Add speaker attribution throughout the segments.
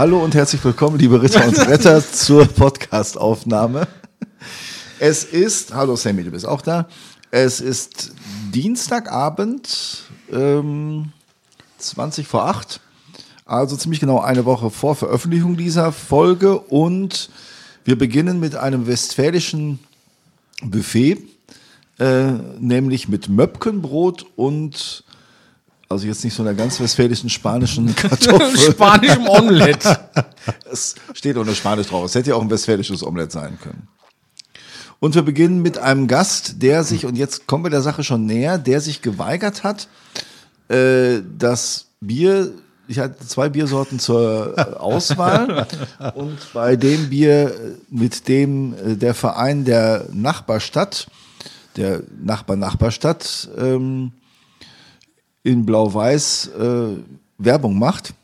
Speaker 1: Hallo und herzlich willkommen, liebe Ritter und Retter, zur Podcastaufnahme. Es ist, hallo Sammy, du bist auch da. Es ist Dienstagabend, ähm, 20 vor 8. Also ziemlich genau eine Woche vor Veröffentlichung dieser Folge. Und wir beginnen mit einem westfälischen Buffet, äh, nämlich mit Möpkenbrot und also jetzt nicht so einer ganz westfälischen spanischen Kartoffel.
Speaker 2: Spanischem Omelette.
Speaker 1: Es steht ohne Spanisch drauf. Es hätte ja auch ein westfälisches Omelett sein können. Und wir beginnen mit einem Gast, der sich, und jetzt kommen wir der Sache schon näher, der sich geweigert hat, äh, das Bier, ich hatte zwei Biersorten zur äh, Auswahl und bei dem Bier, äh, mit dem äh, der Verein der Nachbarstadt, der Nachbar-Nachbarstadt ähm, in Blau-Weiß äh, Werbung macht,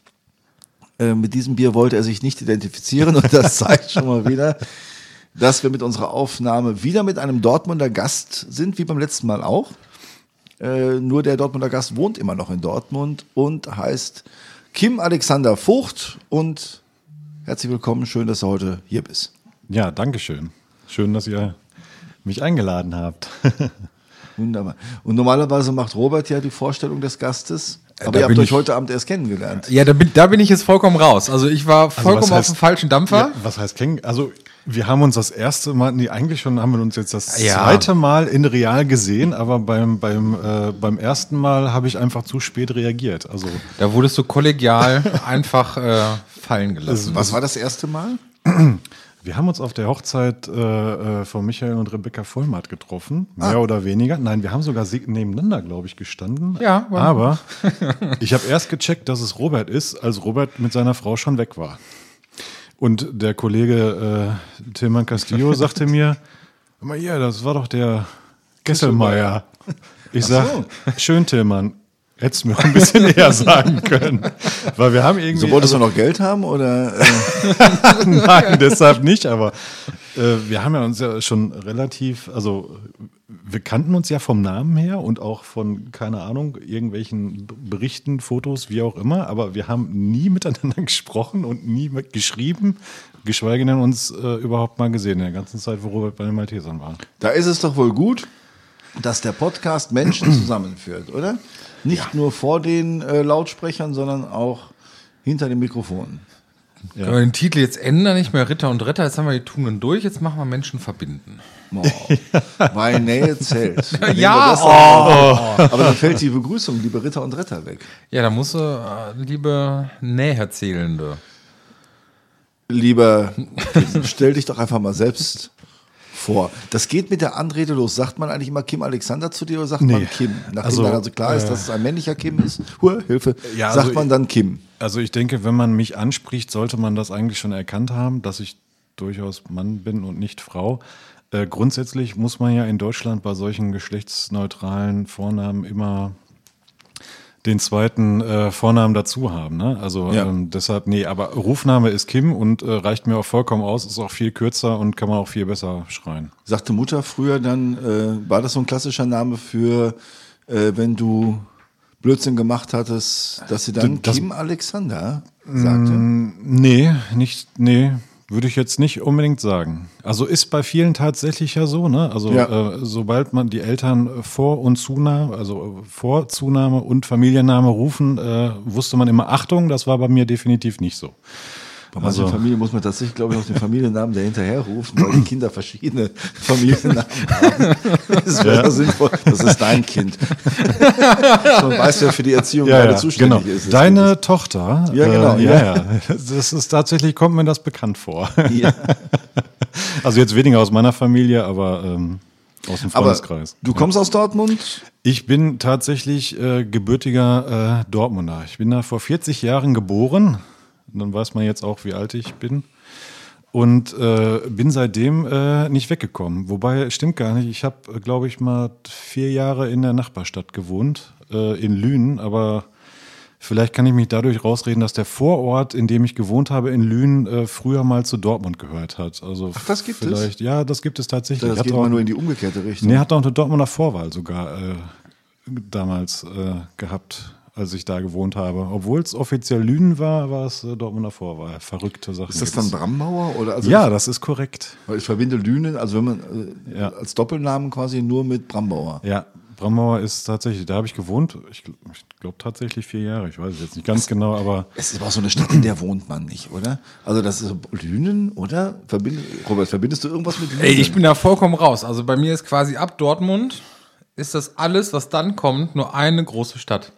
Speaker 1: äh, mit diesem Bier wollte er sich nicht identifizieren und das zeigt schon mal wieder, dass wir mit unserer Aufnahme wieder mit einem Dortmunder Gast sind, wie beim letzten Mal auch. Äh, nur der Dortmunder Gast wohnt immer noch in Dortmund und heißt Kim Alexander Vogt und herzlich willkommen, schön, dass du heute hier bist.
Speaker 3: Ja, danke schön. Schön, dass ihr mich eingeladen habt.
Speaker 1: Wunderbar. Und normalerweise macht Robert ja die Vorstellung des Gastes, aber
Speaker 2: da
Speaker 1: ihr habt euch heute Abend erst kennengelernt.
Speaker 2: Ja, da bin, da bin ich jetzt vollkommen raus. Also ich war vollkommen
Speaker 3: was
Speaker 2: auf
Speaker 3: heißt-
Speaker 2: dem falschen Dampfer.
Speaker 3: Ja, was heißt kennen? Also wir haben uns das erste Mal, nee, eigentlich schon haben wir uns jetzt das
Speaker 2: Ja.
Speaker 3: zweite Mal in real gesehen, aber beim, beim, äh, beim ersten Mal habe ich einfach zu spät reagiert. Also
Speaker 2: Da wurdest du kollegial einfach äh, fallen gelassen.
Speaker 1: Was war das erste Mal?
Speaker 3: wir haben uns auf der Hochzeit äh, äh, von Michael und Rebecca Vollmatt getroffen, mehr oder weniger. Nein, wir haben sogar nebeneinander, glaube ich, gestanden.
Speaker 2: Ja, war-
Speaker 3: aber ich habe erst gecheckt, dass es Robert ist, als Robert mit seiner Frau schon weg war. Und der Kollege äh, Tilman Castillo sagte mir, "Hör mal hier, das war doch der Kesselmeier. Ich sag, schön Tilman, hättest du mir auch ein bisschen eher sagen können. Weil wir haben irgendwie...
Speaker 1: So wolltest du noch Geld haben oder? Äh,
Speaker 3: Nein, deshalb nicht, aber äh, wir haben ja uns ja schon relativ, also wir kannten uns ja vom Namen her und auch von, keine Ahnung, irgendwelchen Berichten, Fotos, wie auch immer, aber wir haben nie miteinander gesprochen und nie geschrieben, geschweige denn uns äh, überhaupt mal gesehen in der ganzen Zeit, wo Robert bei den Maltesern war.
Speaker 1: Da ist es doch wohl gut, dass der Podcast Menschen zusammenführt, oder? Nicht nur vor den äh, Lautsprechern, sondern auch hinter den Mikrofonen.
Speaker 2: Können wir den Titel jetzt ändern, nicht mehr Ritter und Retter, jetzt haben wir die Tugenden durch, jetzt machen wir Menschen verbinden.
Speaker 1: Oh, weil Nähe zählt. Wir
Speaker 2: Ja,
Speaker 1: das doch. Aber dann fällt die Begrüßung, liebe Ritter und Retter, weg.
Speaker 2: Ja, da musst du, äh, liebe Näherzählende.
Speaker 1: Lieber, stell dich doch einfach mal selbst vor. Das geht mit der Anrede los. Sagt man eigentlich immer Kim Alexander zu dir oder sagt man
Speaker 3: Nee.
Speaker 1: Kim? Nachdem
Speaker 3: Also,
Speaker 1: dann also klar ist,
Speaker 3: äh,
Speaker 1: dass es ein männlicher Kim ist. Hur, Hilfe.
Speaker 3: Ja,
Speaker 1: sagt
Speaker 3: also
Speaker 1: man dann Kim.
Speaker 3: Also ich denke, wenn man mich anspricht, sollte man das eigentlich schon erkannt haben, dass ich durchaus Mann bin und nicht Frau. Äh, grundsätzlich muss man ja in Deutschland bei solchen geschlechtsneutralen Vornamen immer den zweiten äh, Vornamen dazu haben. Ne? Also
Speaker 1: Ja.
Speaker 3: ähm, deshalb, nee, aber Rufname ist Kim und äh, reicht mir auch vollkommen aus, ist auch viel kürzer und kann man auch viel besser schreien.
Speaker 1: Sagte Mutter früher dann, äh, war das so ein klassischer Name für, äh, wenn du Blödsinn gemacht hattest, dass sie dann
Speaker 3: Das-
Speaker 1: Kim Alexander sagte?
Speaker 3: Nee, nicht, nee, würde ich jetzt nicht unbedingt sagen. Also ist bei vielen tatsächlich ja so, ne? Also
Speaker 1: Ja.
Speaker 3: äh, sobald man die Eltern Vor- und Zunahme, also äh, Vorzunahme und Familienname rufen, äh, wusste man immer Achtung, das war bei mir definitiv nicht so.
Speaker 1: Bei manchen
Speaker 3: Also-
Speaker 1: Familien muss man tatsächlich, glaube ich, noch den Familiennamen der hinterher rufen, weil die Kinder verschiedene Familiennamen haben. Das wäre sinnvoll. Das ist dein Kind. Man weiß, wer für die Erziehung gerade
Speaker 3: genau.
Speaker 1: zuständig ist.
Speaker 3: Deine Tochter.
Speaker 1: Ja, genau,
Speaker 3: Äh,
Speaker 1: ja.
Speaker 3: ja, ja. Das ist tatsächlich, kommt mir das bekannt vor.
Speaker 1: Ja.
Speaker 3: Also jetzt weniger aus meiner Familie, aber ähm, aus dem
Speaker 1: Aber
Speaker 3: Freundeskreis.
Speaker 1: du kommst aus Dortmund?
Speaker 3: Ich bin tatsächlich äh, gebürtiger äh, Dortmunder. Ich bin da vor 40 Jahren geboren. Dann weiß man jetzt auch, wie alt ich bin. Und äh, bin seitdem äh, nicht weggekommen. Wobei, stimmt gar nicht. Ich habe, glaube ich, mal vier Jahre in der Nachbarstadt gewohnt, äh, in Lünen. Aber vielleicht kann ich mich dadurch rausreden, dass der Vorort, in dem ich gewohnt habe, in Lünen, äh, früher mal zu Dortmund gehört hat. Also
Speaker 1: Ach, das gibt es?
Speaker 3: vielleicht, Ja, das gibt es tatsächlich.
Speaker 1: Das
Speaker 3: Hat
Speaker 1: geht
Speaker 3: auch-
Speaker 1: mal nur in die umgekehrte Richtung.
Speaker 3: Nee, hat auch eine Dortmunder Vorwahl sogar äh, damals äh, gehabt. Als ich da gewohnt habe. Obwohl es offiziell Lünen war, war es äh, Dortmunder Vorwahl. Verrückte Sachen.
Speaker 1: Ist das dann
Speaker 3: gibt's.
Speaker 1: Brambauer? Oder also
Speaker 3: Ja, das ist korrekt.
Speaker 1: Weil ich verbinde Lünen, also wenn man äh,
Speaker 3: Ja.
Speaker 1: als Doppelnamen quasi nur mit Brambauer.
Speaker 3: Ja, Brambauer ist tatsächlich, da habe ich gewohnt. Ich, ich glaube tatsächlich vier Jahre. Ich weiß es jetzt nicht ganz genau, aber
Speaker 1: Es ist aber auch so eine Stadt, in der wohnt man nicht, oder? Also das ist Lünen, oder? Verbind, Robert, verbindest du irgendwas mit Lünen?
Speaker 2: Ey, ich bin da vollkommen raus. Also bei mir ist quasi ab Dortmund ist das alles, was dann kommt, nur eine große Stadt.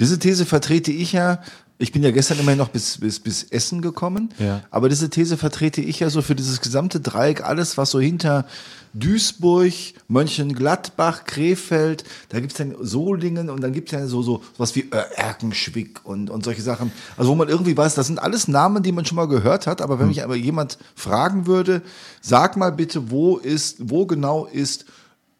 Speaker 1: Diese These vertrete ich ja. Ich bin ja gestern immerhin noch bis, bis, bis Essen gekommen.
Speaker 3: Ja.
Speaker 1: Aber diese These vertrete ich ja so für dieses gesamte Dreieck, alles, was so hinter Duisburg, Mönchengladbach, Krefeld, da gibt es dann Solingen und dann gibt es ja so, so was wie äh, Erkenschwick und, und solche Sachen. Also wo man irgendwie weiß, das sind alles Namen, die man schon mal gehört hat, aber wenn mich aber jemand fragen würde, sag mal bitte, wo ist, wo genau ist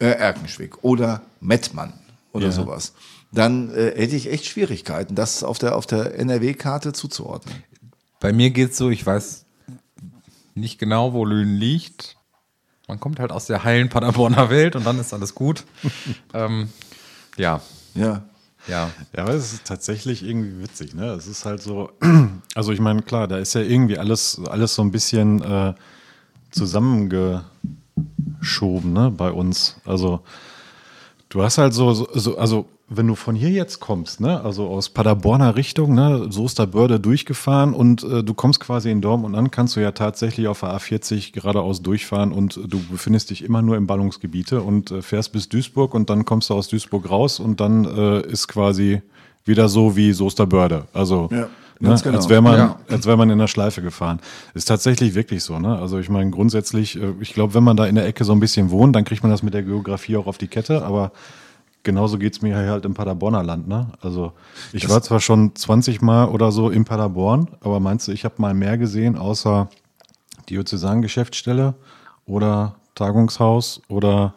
Speaker 1: äh, Erkenschwick oder Mettmann oder
Speaker 3: Ja.
Speaker 1: sowas, dann äh, hätte ich echt Schwierigkeiten, das auf der, auf der NRW-Karte zuzuordnen.
Speaker 2: Bei mir geht's so, ich weiß nicht genau, wo Lünen liegt. Man kommt halt aus der heilen Paderborner Welt und dann ist alles gut. ähm, ja,
Speaker 1: Ja.
Speaker 2: ja.
Speaker 3: Ja, aber es ist tatsächlich irgendwie witzig, ne? Es ist halt so, also ich meine, klar, da ist ja irgendwie alles, alles so ein bisschen äh, zusammengeschoben, ne, bei uns. Also du hast halt so, so, so, also wenn du von hier jetzt kommst, ne, also aus Paderborner Richtung, ne, Soesterbörde durchgefahren und äh, du kommst quasi in Dortmund an, kannst du ja tatsächlich auf der A40 geradeaus durchfahren und du befindest dich immer nur im Ballungsgebiete und äh, fährst bis Duisburg und dann kommst du aus Duisburg raus und dann äh, ist quasi wieder so wie Soesterbörde. Also
Speaker 1: Ja,
Speaker 3: ne,
Speaker 1: ganz genau.
Speaker 3: als wäre man,
Speaker 2: Ja.
Speaker 3: als wäre man in der Schleife gefahren. Ist tatsächlich wirklich so, ne? Also ich meine, grundsätzlich, äh, ich glaube, wenn man da in der Ecke so ein bisschen wohnt, dann kriegt man das mit der Geografie auch auf die Kette, aber genauso geht's mir hier halt im Paderborner Land, ne? Also ich war zwar schon 20 Mal oder so in Paderborn, aber meinst du, ich habe mal mehr gesehen, außer Diözesangeschäftsstelle oder Tagungshaus oder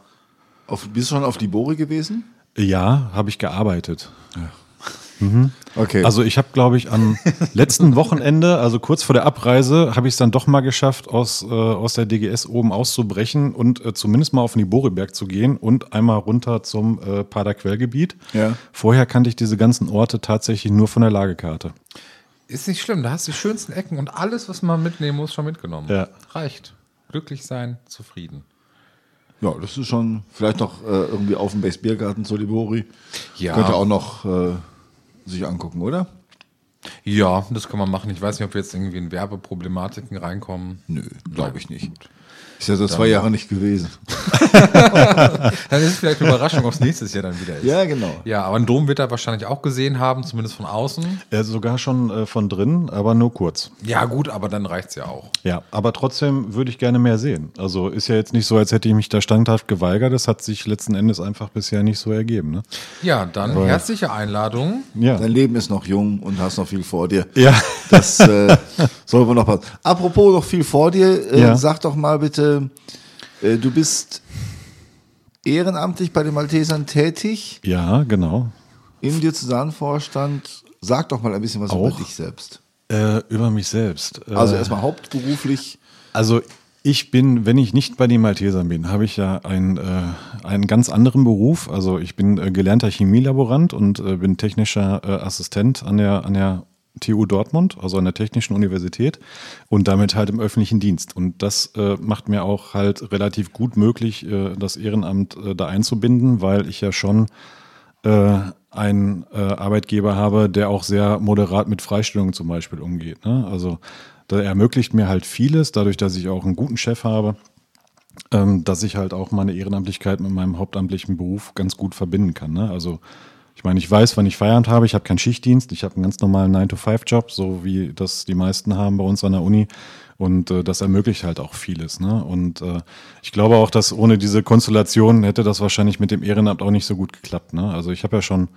Speaker 1: Auf, bist du schon auf die Bori gewesen?
Speaker 3: ja, habe ich gearbeitet.
Speaker 1: Okay.
Speaker 3: Also ich habe, glaube ich, am letzten Wochenende, also kurz vor der Abreise, habe ich es dann doch mal geschafft, aus, äh, aus der DGS oben auszubrechen und äh, zumindest mal auf den Liboriberg zu gehen und einmal runter zum äh, Paderquellgebiet.
Speaker 1: Ja.
Speaker 3: Vorher kannte ich diese ganzen Orte tatsächlich nur von der Lagekarte.
Speaker 2: Ist nicht schlimm, da hast du die schönsten Ecken und alles, was man mitnehmen muss, schon mitgenommen.
Speaker 3: Ja.
Speaker 2: Reicht. Glücklich sein, zufrieden.
Speaker 1: ja, das ist schon vielleicht noch äh, irgendwie auf dem Base Biergarten zur Libori.
Speaker 2: Ja.
Speaker 1: Könnte auch noch äh, sich angucken, oder?
Speaker 2: Ja, das kann man machen. Ich weiß nicht, ob wir jetzt irgendwie in Werbeproblematiken reinkommen.
Speaker 1: Nö, glaube ich nicht. Ist ja so zwei Jahre nicht gewesen.
Speaker 2: Dann ist es vielleicht eine Überraschung, ob es nächstes Jahr dann wieder ist.
Speaker 1: Ja, genau.
Speaker 2: Ja, aber einen Dom wird er wahrscheinlich auch gesehen haben, zumindest von außen.
Speaker 3: Äh, sogar schon äh, von drin, aber nur kurz.
Speaker 2: Ja, gut, aber dann reicht's ja auch.
Speaker 3: Ja, aber trotzdem würde ich gerne mehr sehen. Also ist ja jetzt nicht so, als hätte ich mich da standhaft geweigert. Das hat sich letzten Endes einfach bisher nicht so ergeben. Ne?
Speaker 2: Ja, dann herzliche Einladung.
Speaker 3: Ja.
Speaker 1: Dein Leben ist noch jung und hast noch viel vor dir.
Speaker 3: Ja.
Speaker 1: Das äh, soll wohl noch passen. Apropos noch viel vor dir, äh,
Speaker 3: Ja.
Speaker 1: sag doch mal bitte, äh, du bist ehrenamtlich bei den Maltesern tätig,
Speaker 3: Ja, genau.
Speaker 1: im Diözesanvorstand. Sag doch mal ein bisschen was
Speaker 3: Auch?
Speaker 1: über dich selbst.
Speaker 3: Äh, über mich selbst. Äh,
Speaker 1: Also erstmal hauptberuflich.
Speaker 3: Also ich bin, wenn ich nicht bei den Maltesern bin, habe ich ja einen, äh, einen ganz anderen Beruf. Also ich bin äh, gelernter Chemielaborant und äh, bin technischer äh, Assistent an der, an der TU Dortmund, also an der Technischen Universität und damit halt im öffentlichen Dienst. Und das äh, macht mir auch halt relativ gut möglich, äh, das Ehrenamt äh, da einzubinden, weil ich ja schon äh, einen äh, Arbeitgeber habe, der auch sehr moderat mit Freistellungen zum Beispiel umgeht. Ne? Also da ermöglicht mir halt vieles, dadurch, dass ich auch einen guten Chef habe, ähm, dass ich halt auch meine Ehrenamtlichkeit mit meinem hauptamtlichen Beruf ganz gut verbinden kann. Ne? Also ich meine, ich weiß, wann ich Feierabend habe, ich habe keinen Schichtdienst, ich habe einen ganz normalen 9-to-5-Job, so wie das die meisten haben bei uns an der Uni. Und äh, das ermöglicht halt auch vieles. Ne? Und äh, ich glaube auch, dass ohne diese Konstellation hätte das wahrscheinlich mit dem Ehrenamt auch nicht so gut geklappt. Ne? Also ich habe ja schon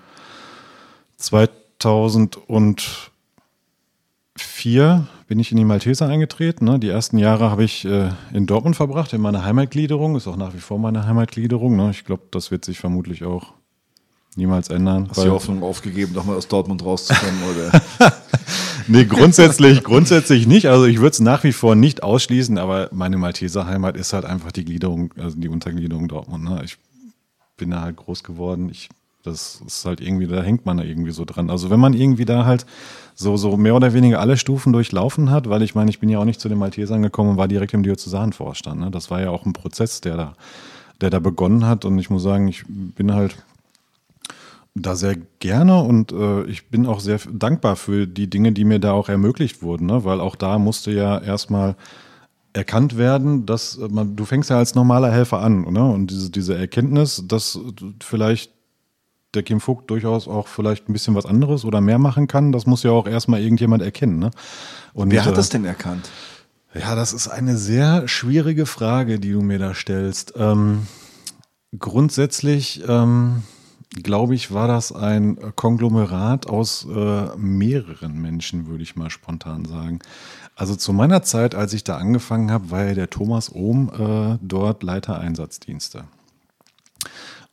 Speaker 3: 2004 bin ich in die Malteser eingetreten. Ne? Die ersten Jahre habe ich äh, in Dortmund verbracht, in meiner Heimatgliederung. Ist auch nach wie vor meine Heimatgliederung. Ne? Ich glaube, das wird sich vermutlich auch niemals ändern.
Speaker 1: Hast du die Hoffnung aufgegeben, nochmal aus Dortmund rauszukommen? oder?
Speaker 3: Nee, grundsätzlich, grundsätzlich nicht. Also ich würde es nach wie vor nicht ausschließen, aber meine Malteser Heimat ist halt einfach die Gliederung, also die Untergliederung Dortmund. Ne? Ich bin da halt groß geworden. Ich Das ist halt irgendwie, da hängt man da irgendwie so dran. Also wenn man irgendwie da halt so, so mehr oder weniger alle Stufen durchlaufen hat, weil ich meine, ich bin ja auch nicht zu den Maltesern gekommen und war direkt im Diözesanvorstand. Ne? Das war ja auch ein Prozess, der da, der da begonnen hat. Und ich muss sagen, ich bin halt da sehr gerne und äh, ich bin auch sehr dankbar für die Dinge, die mir da auch ermöglicht wurden, ne? weil auch da musste ja erstmal erkannt werden, dass man, du fängst ja als normaler Helfer an, ne? Und diese, diese Erkenntnis, dass vielleicht der Kim Vogt durchaus auch vielleicht ein bisschen was anderes oder mehr machen kann, das muss ja auch erstmal irgendjemand erkennen. Ne?
Speaker 1: Und, Wer hat äh, das denn erkannt?
Speaker 3: Ja, das ist eine sehr schwierige Frage, die du mir da stellst. Ähm, grundsätzlich ähm, glaube ich, war das ein Konglomerat aus äh, mehreren Menschen, würde ich mal spontan sagen. Also zu meiner Zeit, als ich da angefangen habe, war ja der Thomas Ohm äh, dort Leiter Einsatzdienste.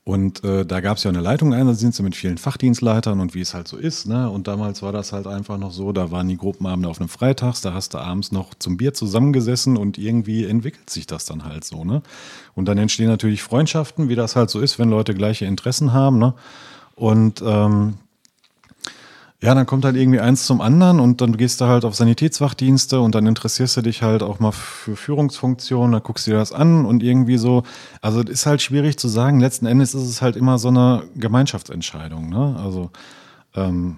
Speaker 3: Und äh, da gab es ja eine Leitung Einsatzdienste mit vielen Fachdienstleitern und wie es halt so ist. Ne? Und damals war das halt einfach noch so, da waren die Gruppenabende auf einem Freitags, da hast du abends noch zum Bier zusammengesessen und irgendwie entwickelt sich das dann halt so. Ne? Und dann entstehen natürlich Freundschaften, wie das halt so ist, wenn Leute gleiche Interessen haben. Ne? Und ähm, ja, dann kommt halt irgendwie eins zum anderen und dann gehst du halt auf Sanitätswachdienste und dann interessierst du dich halt auch mal für Führungsfunktionen, dann guckst du dir das an und irgendwie so, also es ist halt schwierig zu sagen, letzten Endes ist es halt immer so eine Gemeinschaftsentscheidung, ne? Also ähm,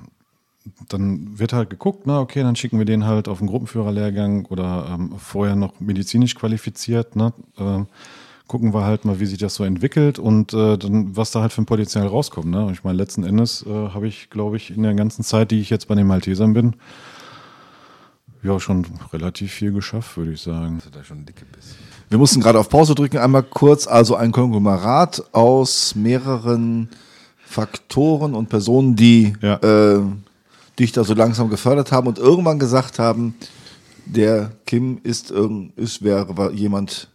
Speaker 3: dann wird halt geguckt, na okay, dann schicken wir den halt auf einen Gruppenführerlehrgang oder ähm, vorher noch medizinisch qualifiziert, ne? Ähm, gucken wir halt mal, wie sich das so entwickelt und äh, dann, was da halt für ein Potenzial rauskommt. Ne? Und ich meine, letzten Endes äh, habe ich, glaube ich, in der ganzen Zeit, die ich jetzt bei den Maltesern bin, ja, schon relativ viel geschafft, würde ich sagen.
Speaker 1: Da schon dicke Biss. Wir mussten gerade auf Pause drücken, einmal kurz. Also ein Konglomerat aus mehreren Faktoren und Personen, die ja. äh, dich da so langsam gefördert haben und irgendwann gesagt haben, der Kim ist, ist wäre jemand,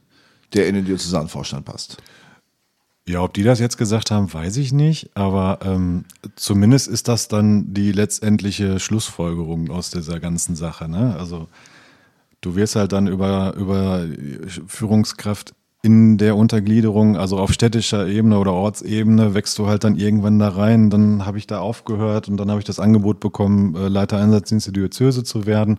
Speaker 1: der in den Diözesanvorstand passt.
Speaker 3: Ja, ob die das jetzt gesagt haben, weiß ich nicht, aber ähm, zumindest ist das dann die letztendliche Schlussfolgerung aus dieser ganzen Sache. Ne? Also du wirst halt dann über, über Führungskraft in der Untergliederung, also auf städtischer Ebene oder Ortsebene, wächst du halt dann irgendwann da rein. Dann habe ich da aufgehört und dann habe ich das Angebot bekommen, äh, Leiter Einsatzdienste Diözese zu werden.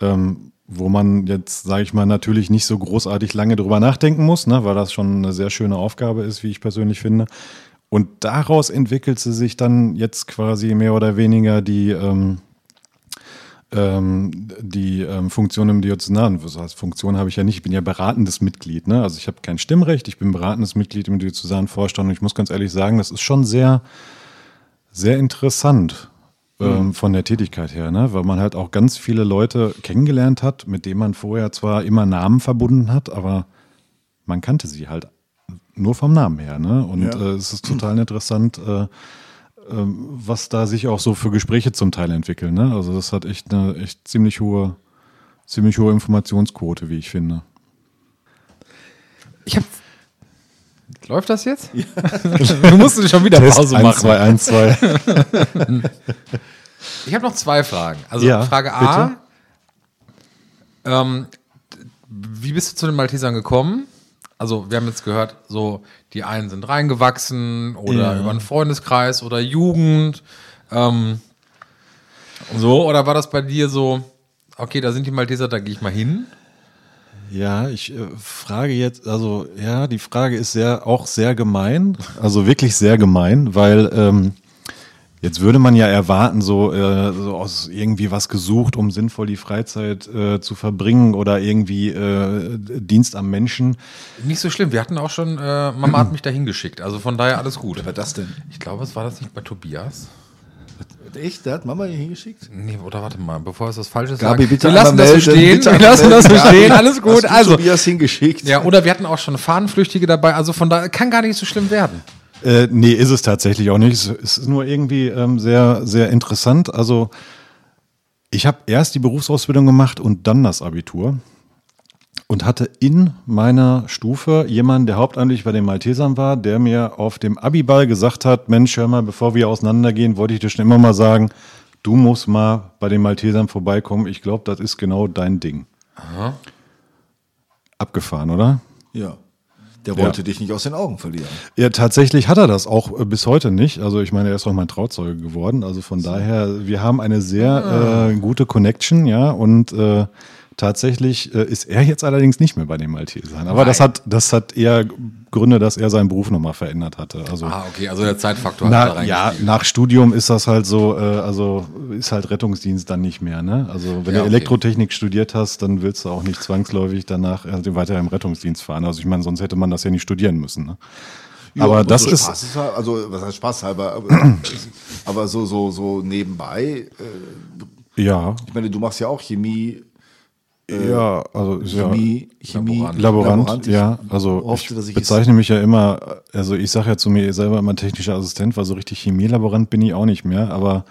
Speaker 3: Ähm, wo man jetzt, sage ich mal, natürlich nicht so großartig lange drüber nachdenken muss, ne, weil das schon eine sehr schöne Aufgabe ist, wie ich persönlich finde. Und daraus entwickelt sie sich dann jetzt quasi mehr oder weniger die, ähm, ähm, die ähm, Funktion im Diözesan. Was heißt, Funktion habe ich ja nicht, ich bin ja beratendes Mitglied. Ne? Also ich habe kein Stimmrecht, ich bin beratendes Mitglied im Diözesanvorstand und ich muss ganz ehrlich sagen, das ist schon sehr, sehr interessant ähm, mhm. von der Tätigkeit her, ne? weil man halt auch ganz viele Leute kennengelernt hat, mit denen man vorher zwar immer Namen verbunden hat, aber man kannte sie halt nur vom Namen her. Ne? Und ja. äh, es ist total interessant, äh, äh, was da sich auch so für Gespräche zum Teil entwickeln. Ne? Also das hat echt eine echt ziemlich hohe, ziemlich hohe Informationsquote, wie ich finde.
Speaker 2: Ich habe Läuft das jetzt? Ja. du musst schon wieder
Speaker 3: Test Pause 1, machen. 2, 1, 2.
Speaker 2: ich habe noch zwei Fragen. Also ja, Frage A. Ähm, wie bist du zu den Maltesern gekommen? Also wir haben jetzt gehört, so die einen sind reingewachsen oder ja. über einen Freundeskreis oder Jugend. Ähm, so, oder war das bei dir so, okay, da sind die Malteser, da gehe ich mal hin?
Speaker 3: Ja, ich äh, frage jetzt, also ja, die Frage ist sehr, auch sehr gemein, also wirklich sehr gemein, weil ähm, jetzt würde man ja erwarten, so, äh, so aus irgendwie was gesucht, um sinnvoll die Freizeit äh, zu verbringen oder irgendwie äh, Dienst am Menschen.
Speaker 2: Nicht so schlimm, wir hatten auch schon, äh, Mama hat mich dahin geschickt, also von daher alles gut.
Speaker 1: Wer war das denn?
Speaker 2: Ich glaube, es war das nicht bei Tobias.
Speaker 1: Echt? Der hat Mama hier hingeschickt?
Speaker 2: Nee, oder warte mal, bevor es was Falsches
Speaker 1: Gabi,
Speaker 2: sagt.
Speaker 1: bitte
Speaker 2: wir lassen das so stehen. Wir lassen das stehen. Alles gut.
Speaker 1: Hast also, Tobias hingeschickt.
Speaker 2: Ja, oder wir hatten auch schon Fahnenflüchtige dabei. Also von daher kann gar nicht so schlimm werden.
Speaker 3: Äh, nee, ist es tatsächlich auch nicht. Es ist nur irgendwie ähm, sehr, sehr interessant. Also ich habe erst die Berufsausbildung gemacht und dann das Abitur und hatte in meiner Stufe jemanden, der hauptamtlich bei den Maltesern war, der mir auf dem Abiball gesagt hat, Mensch, hör mal, bevor wir auseinandergehen, wollte ich dir schon immer mal sagen, du musst mal bei den Maltesern vorbeikommen. Ich glaube, das ist genau dein Ding. Aha. Abgefahren, oder?
Speaker 1: Ja. Der wollte dich nicht aus den Augen verlieren.
Speaker 3: Ja, tatsächlich hat er das auch äh, bis heute nicht. Also ich meine, er ist auch mein Trauzeuge geworden. Also von daher, wir haben eine sehr äh, gute Connection, ja. Und äh, tatsächlich äh, ist er jetzt allerdings nicht mehr bei den Maltesern. Aber das hat, das hat eher Gründe, dass er seinen Beruf nochmal verändert hatte. Also
Speaker 2: Ah, okay, also der Zeitfaktor hat da
Speaker 3: na, ja, nach Studium ist das halt so, äh, also ist halt Rettungsdienst dann nicht mehr. Ne? Also wenn
Speaker 2: Ja,
Speaker 3: du
Speaker 2: okay.
Speaker 3: Elektrotechnik studiert hast, dann willst du auch nicht zwangsläufig danach äh, weiter im Rettungsdienst fahren. Also ich meine, sonst hätte man das ja nicht studieren müssen. Ne?
Speaker 1: Ja,
Speaker 3: aber das
Speaker 1: so
Speaker 3: ist,
Speaker 1: ist halt- also was heißt Spaß halber, aber, aber so, so, so nebenbei. Äh,
Speaker 3: ja,
Speaker 1: ich meine, du machst ja auch Chemie,
Speaker 3: ja, also ist ja,
Speaker 1: Chemie, Chemie,
Speaker 3: Laborant,
Speaker 1: Ich
Speaker 3: ja. Also
Speaker 1: hoffte,
Speaker 3: ich
Speaker 1: ich
Speaker 3: bezeichne mich ja immer, also ich sage ja zu mir selber immer technischer Assistent, weil so richtig Chemielaborant bin ich auch nicht mehr, aber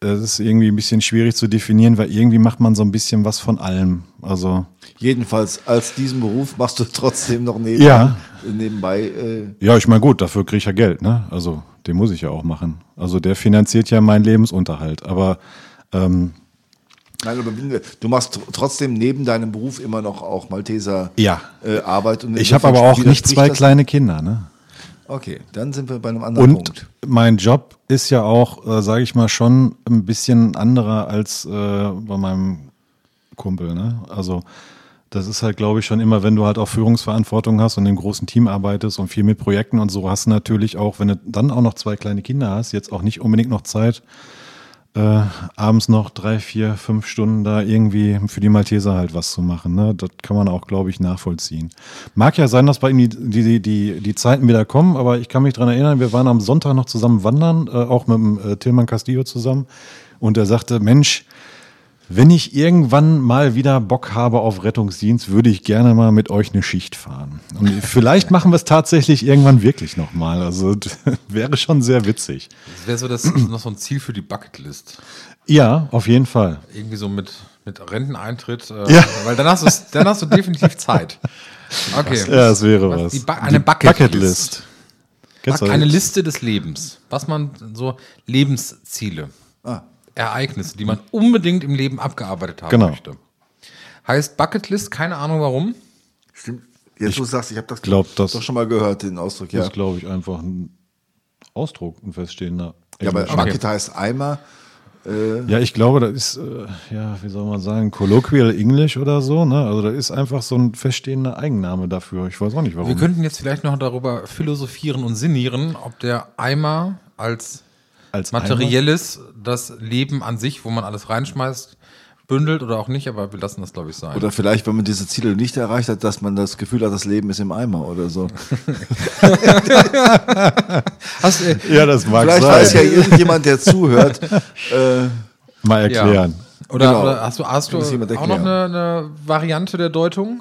Speaker 3: es ist irgendwie ein bisschen schwierig zu definieren, weil irgendwie macht man so ein bisschen was von allem. Also
Speaker 1: Jedenfalls als diesen Beruf machst du trotzdem noch neben,
Speaker 3: Ja.
Speaker 1: nebenbei. Äh,
Speaker 3: Ja, ich meine, gut, dafür kriege ich ja Geld, ne? Also, den muss ich ja auch machen. Also, der finanziert ja meinen Lebensunterhalt. Aber ähm,
Speaker 1: nein, aber du- machst tr- trotzdem neben deinem Beruf immer noch auch Malteser
Speaker 3: Ja.
Speaker 1: äh, Arbeit. Und
Speaker 3: ich habe aber auch nicht zwei kleine Kinder, ne?
Speaker 1: Okay, dann sind wir bei einem anderen
Speaker 3: Und
Speaker 1: Punkt.
Speaker 3: mein Job ist ja auch, äh, sage ich mal, schon ein bisschen anderer als äh, bei meinem Kumpel, ne? Also, das ist halt, glaube ich, schon immer, wenn du halt auch Führungsverantwortung hast und in einem großen Team arbeitest und viel mit Projekten und so, hast du natürlich auch, wenn du dann auch noch zwei kleine Kinder hast, jetzt auch nicht unbedingt noch Zeit, äh, abends noch drei, vier, fünf Stunden da irgendwie für die Malteser halt was zu machen. Ne? Das kann man auch, glaube ich, nachvollziehen. Mag ja sein, dass bei ihm die, die, die, die Zeiten wieder kommen, aber ich kann mich dran erinnern, wir waren am Sonntag noch zusammen wandern, äh, auch mit dem äh, Tilman Castillo zusammen. Und er sagte, Mensch, wenn ich irgendwann mal wieder Bock habe auf Rettungsdienst, würde ich gerne mal mit euch eine Schicht fahren. Und vielleicht machen wir es tatsächlich irgendwann wirklich nochmal. Also wäre schon sehr witzig.
Speaker 2: Das wäre so das noch so ein Ziel für die Bucketlist.
Speaker 3: Ja, auf jeden Fall.
Speaker 2: Irgendwie so mit, mit Renteneintritt. Äh,
Speaker 3: Ja.
Speaker 2: Weil dann hast, du, dann hast du definitiv Zeit. Okay.
Speaker 3: Ja, das wäre
Speaker 2: Was?
Speaker 3: was.
Speaker 2: Die Ba- eine Bucketlist.
Speaker 3: Bucketlist.
Speaker 2: Eine? Liste des Lebens. Was man so Lebensziele.
Speaker 1: Ah,
Speaker 2: Ereignisse, die man unbedingt im Leben abgearbeitet haben
Speaker 3: Genau.
Speaker 2: möchte. Heißt Bucketlist, keine Ahnung warum.
Speaker 1: stimmt. Jetzt du sagst, ich habe das,
Speaker 3: glaub, das-
Speaker 1: doch schon mal gehört, den Ausdruck.
Speaker 3: Das
Speaker 1: Ja,
Speaker 3: ist, glaube ich, einfach ein Ausdruck, ein feststehender.
Speaker 1: ja aber
Speaker 3: Englisch.
Speaker 1: Bucket heißt Eimer.
Speaker 3: Ja, ich glaube, das ist, äh, ja, wie soll man sagen, Colloquial English oder so, ne? Also, das ist einfach so ein feststehender Eigenname dafür. Ich weiß auch nicht warum.
Speaker 2: Wir könnten jetzt vielleicht noch darüber philosophieren und sinnieren, ob der Eimer als
Speaker 3: Als
Speaker 2: materielles das Leben an sich, wo man alles reinschmeißt, bündelt oder auch nicht, aber wir lassen das, glaube ich, sein.
Speaker 1: Oder vielleicht, wenn man diese Ziele nicht erreicht hat, dass man das Gefühl hat, das Leben ist im Eimer oder so.
Speaker 2: Hast, äh,
Speaker 3: Ja, das mag
Speaker 1: Vielleicht
Speaker 3: sein.
Speaker 1: weiß ja irgendjemand, der zuhört. äh,
Speaker 3: Mal erklären.
Speaker 2: Oder,
Speaker 1: Genau.
Speaker 2: oder hast du, hast du auch noch eine, eine Variante der Deutung?